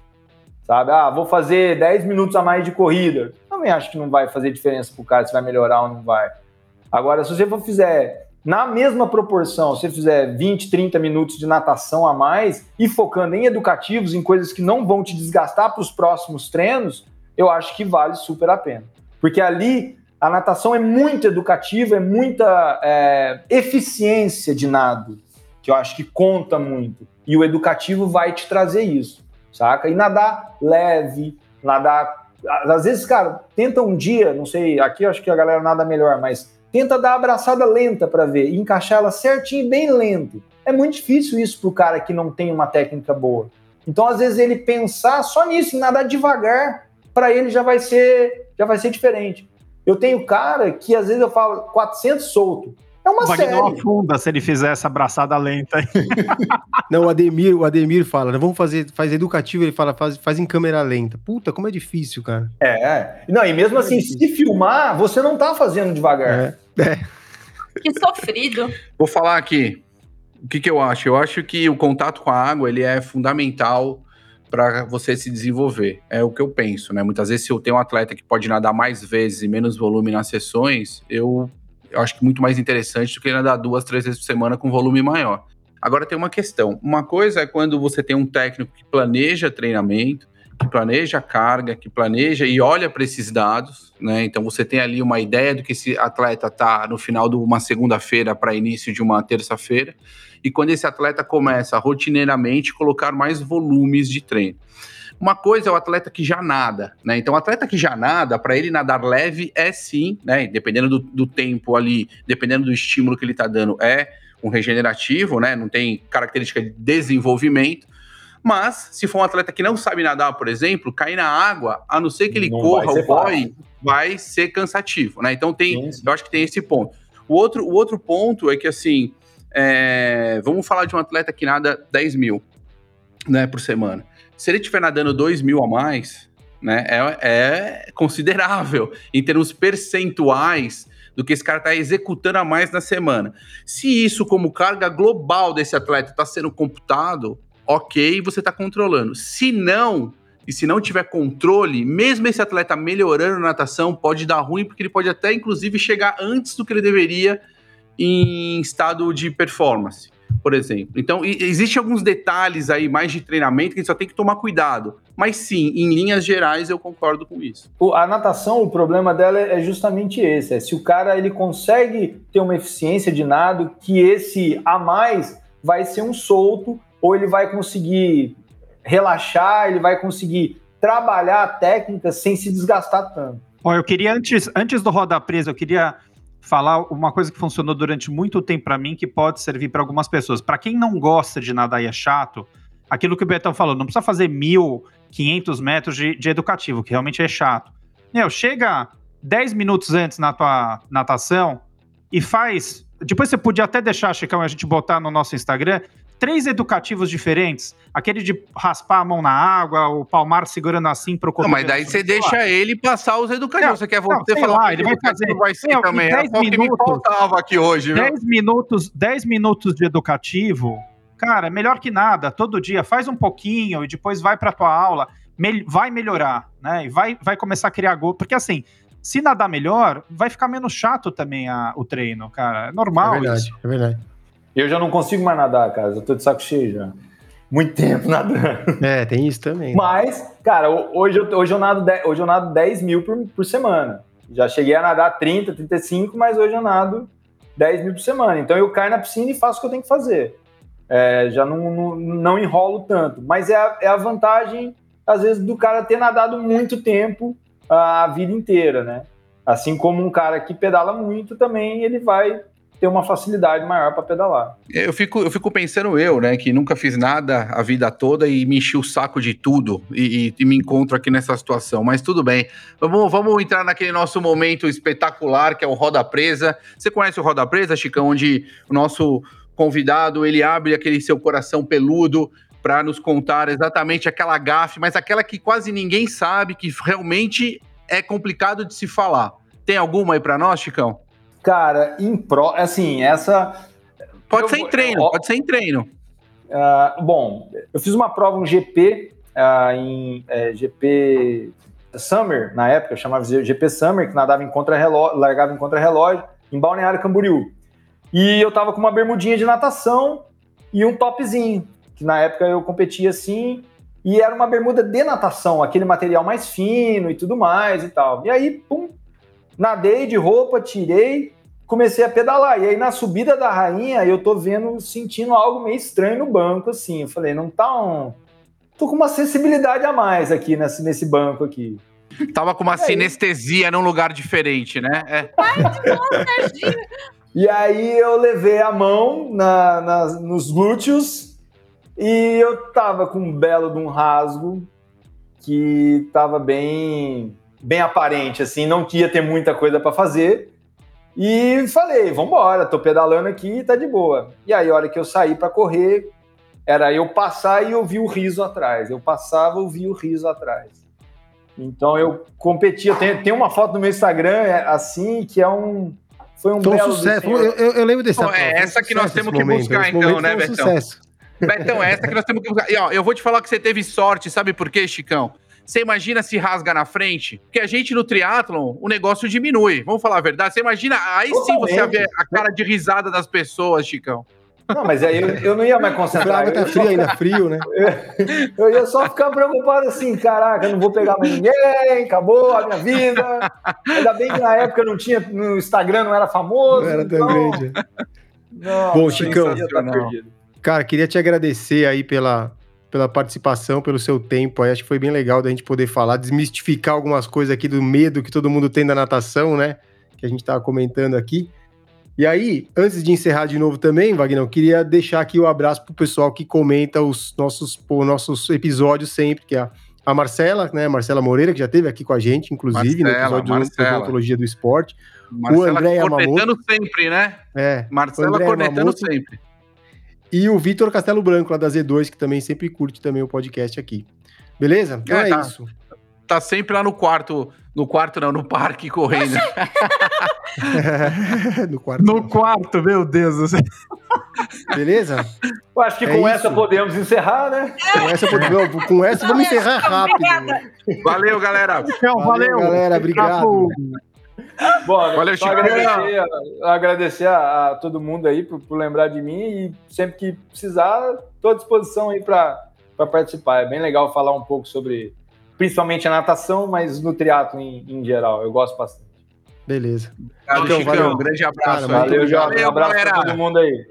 Sabe? Ah, vou fazer 10 minutos a mais de corrida. Também acho que não vai fazer diferença para o cara se vai melhorar ou não vai. Agora, se você fizer na mesma proporção, se você fizer 20, 30 minutos de natação a mais e focando em educativos, em coisas que não vão te desgastar para os próximos treinos, eu acho que vale super a pena. Porque ali a natação é muito educativa, é muita é, eficiência de nado, que eu acho que conta muito. E o educativo vai te trazer isso, saca? E nadar leve, nadar. Às vezes, cara, tenta um dia, não sei, aqui eu acho que a galera nada melhor, mas tenta dar abraçada lenta para ver e encaixar ela certinho, bem lento. É muito difícil isso para o cara que não tem uma técnica boa. Então, às vezes, ele pensar só nisso, em nadar devagar, para ele já vai ser já vai ser diferente. Eu tenho cara que às vezes eu falo 400 solto. É uma Vai série. não afunda se ele fizer essa abraçada lenta. não, o Ademir, o Ademir fala, vamos fazer, faz educativo, ele fala, faz, faz em câmera lenta. Puta, como é difícil, cara. É. Não, e mesmo assim, se filmar, você não tá fazendo devagar. É. é. Que sofrido. Vou falar aqui. O que, que eu acho? Eu acho que o contato com a água ele é fundamental para você se desenvolver. É o que eu penso, né? Muitas vezes, se eu tenho um atleta que pode nadar mais vezes e menos volume nas sessões, eu, eu acho que muito mais interessante do que nadar duas, três vezes por semana com volume maior. Agora tem uma questão. Uma coisa é quando você tem um técnico que planeja treinamento, que planeja carga, que planeja e olha para esses dados, né? Então você tem ali uma ideia do que esse atleta tá no final de uma segunda-feira para início de uma terça-feira e quando esse atleta começa rotineiramente colocar mais volumes de treino. Uma coisa é o atleta que já nada, né? Então, o atleta que já nada, para ele nadar leve é sim, né? Dependendo do, do, tempo ali, dependendo do estímulo que ele está dando, é um regenerativo, né? Não tem característica de desenvolvimento. Mas, se for um atleta que não sabe nadar, por exemplo, cair na água, a não ser que ele não corra o boy, vai ser cansativo, né? Então tem, sim. eu acho que tem esse ponto. O outro, o outro ponto é que assim, é, vamos falar de um atleta que nada 10 mil né, por semana. Se ele estiver nadando 2 mil a mais, né, é, é considerável em termos percentuais do que esse cara está executando a mais na semana. Se isso, como carga global desse atleta, está sendo computado, ok, você está controlando. Se não, e se não tiver controle, mesmo esse atleta melhorando na natação, pode dar ruim, porque ele pode até, inclusive, chegar antes do que ele deveria em estado de performance, por exemplo. Então, existem alguns detalhes aí mais de treinamento que a gente só tem que tomar cuidado. Mas sim, em linhas gerais, eu concordo com isso. A natação, o problema dela é justamente esse: é se o cara ele consegue ter uma eficiência de nado, que esse a mais vai ser um solto, ou ele vai conseguir relaxar, ele vai conseguir trabalhar a técnica sem se desgastar tanto. Ó, eu queria antes, antes do roda presa, eu queria falar uma coisa que funcionou durante muito tempo para mim que pode servir para algumas pessoas. Para quem não gosta de nadar e é chato, aquilo que o Betão falou, não precisa fazer 1.500 metros de, de educativo, que realmente é chato. Meu, chega 10 minutos antes na tua natação e faz. Depois você podia até deixar, Chicão, a gente botar no nosso Instagram três educativos diferentes. Aquele de raspar a mão na água, o palmar segurando assim para o Não, mas daí você deixa lá. ele passar os educativos. Não, você quer você falar lá, ele vai fazer. Vai ser não, também. 10 é minutos, que me faltava aqui hoje. 10 minutos, 10 minutos de educativo, cara, melhor que nada. Todo dia faz um pouquinho e depois vai para tua aula. Me, vai melhorar, né? E vai, vai começar a criar gol. Porque assim, se nadar melhor, vai ficar menos chato também a, o treino, cara. É normal é verdade, isso. É verdade. Eu já não consigo mais nadar, cara. Eu tô de saco cheio já. Muito tempo nadando. É, tem isso também. Mas, cara, hoje eu, hoje eu, nado, 10, hoje eu nado 10 mil por, por semana. Já cheguei a nadar 30, 35, mas hoje eu nado 10 mil por semana. Então eu caio na piscina e faço o que eu tenho que fazer. É, já não, não, não, enrolo tanto. Mas é a, é a vantagem, às vezes, do cara ter nadado muito tempo a vida inteira, né? Assim como um cara que pedala muito também, ele vai ter uma facilidade maior para pedalar. Eu fico, eu fico pensando eu, né, que nunca fiz nada a vida toda e me enchi o saco de tudo e, e, e me encontro aqui nessa situação, mas tudo bem. Vamos, vamos entrar naquele nosso momento espetacular que é o Roda Presa. Você conhece o Roda Presa, Chicão, onde o nosso convidado, ele abre aquele seu coração peludo para nos contar exatamente aquela gafe, mas aquela que quase ninguém sabe, que realmente é complicado de se falar. Tem alguma aí para nós, Chicão? Cara, em pro, assim, essa. Pode eu, ser em treino, eu, pode ser em treino. Uh, bom, eu fiz uma prova, um GP, uh, ah, em é, GP Summer, na época, chamava de GP Summer, que nadava em contra-relógio, largava em contra-relógio, em Balneário Camboriú. E eu tava com uma bermudinha de natação e um topzinho, que na época eu competia assim, e era uma bermuda de natação, aquele material mais fino e tudo mais e tal. E aí, pum, nadei de roupa, tirei, comecei a pedalar. E aí na subida da rainha, eu tô vendo, sentindo algo meio estranho no banco, assim. Eu falei, não tá um. Tô com uma sensibilidade a mais aqui nesse, nesse banco aqui. Tava com uma e sinestesia aí... num lugar diferente, né? É. e aí eu levei a mão na, na, nos glúteos e eu tava com um belo de um rasgo que tava bem bem aparente, assim, não ia ter muita coisa para fazer. E falei, vambora, tô pedalando aqui, tá de boa. E aí, a hora que eu saí para correr, era eu passar e ouvir o riso atrás. Eu passava, ouvia o riso atrás. Então eu competia. Tem, tem uma foto no meu Instagram é, assim que é um. Foi um belo sucesso. Eu, eu, eu, lembro desse. é essa que nós temos que momento. buscar, então, né, Betão? Sucesso. Betão, é essa que nós temos que buscar. E ó, eu vou te falar que você teve sorte, sabe por quê, Chicão? Você imagina se rasga na frente? Porque a gente no triatlon, o negócio diminui. Vamos falar a verdade? Você imagina, aí Totalmente. sim você vê a cara de risada das pessoas, Chicão. Não, mas aí eu, eu não ia mais concentrar. O tá frio, ficar... ainda frio, né? Eu, ia só ficar preocupado assim, caraca, não vou pegar mais ninguém, acabou a minha vida. Ainda bem que na época não tinha, no Instagram não era famoso. Não era tão então... grande. Não, Bom, Chicão, cara, queria te agradecer aí pela, pela participação, pelo seu tempo. Aí acho que foi bem legal da gente poder falar, desmistificar algumas coisas aqui do medo que todo mundo tem da natação, né? Que a gente estava comentando aqui. E aí, antes de encerrar de novo também, Wagner, eu queria deixar aqui o um abraço pro pessoal que comenta os nossos, pô, nossos episódios sempre, que é a Marcela, né? Marcela Moreira, que já esteve aqui com a gente, inclusive, Marcela, no episódio da Odontologia do Esporte. Marcela o André Yamamoto. sempre, né? É. Marcela cornetando sempre. E o Vitor Castelo Branco, lá da Z2, que também sempre curte também o podcast aqui. Beleza? Então é, é tá, isso. Tá sempre lá no quarto, no quarto não, no parque correndo. no quarto. No quarto, meu Deus. Beleza? Eu acho que é com isso. essa podemos encerrar, né? Com essa, podemos, com essa vamos encerrar rápido. Valeu, galera. Valeu, valeu. galera. Obrigado. Bom, Valeu, só agradecer, agradecer a, a, todo mundo aí por, por, lembrar de mim e sempre que precisar, estou à disposição aí para participar. É bem legal falar um pouco sobre, principalmente a natação, mas no triatlo em, em geral. Eu gosto bastante. Beleza. Valeu, então, Chicão, valeu. Um grande abraço. Cara, valeu. Valeu, um abraço para todo mundo aí.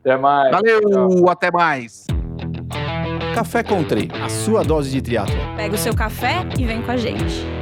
Até mais. Valeu, Tchau. até mais. Café Country, a sua dose de triatlo. Pega o seu café e vem com a gente.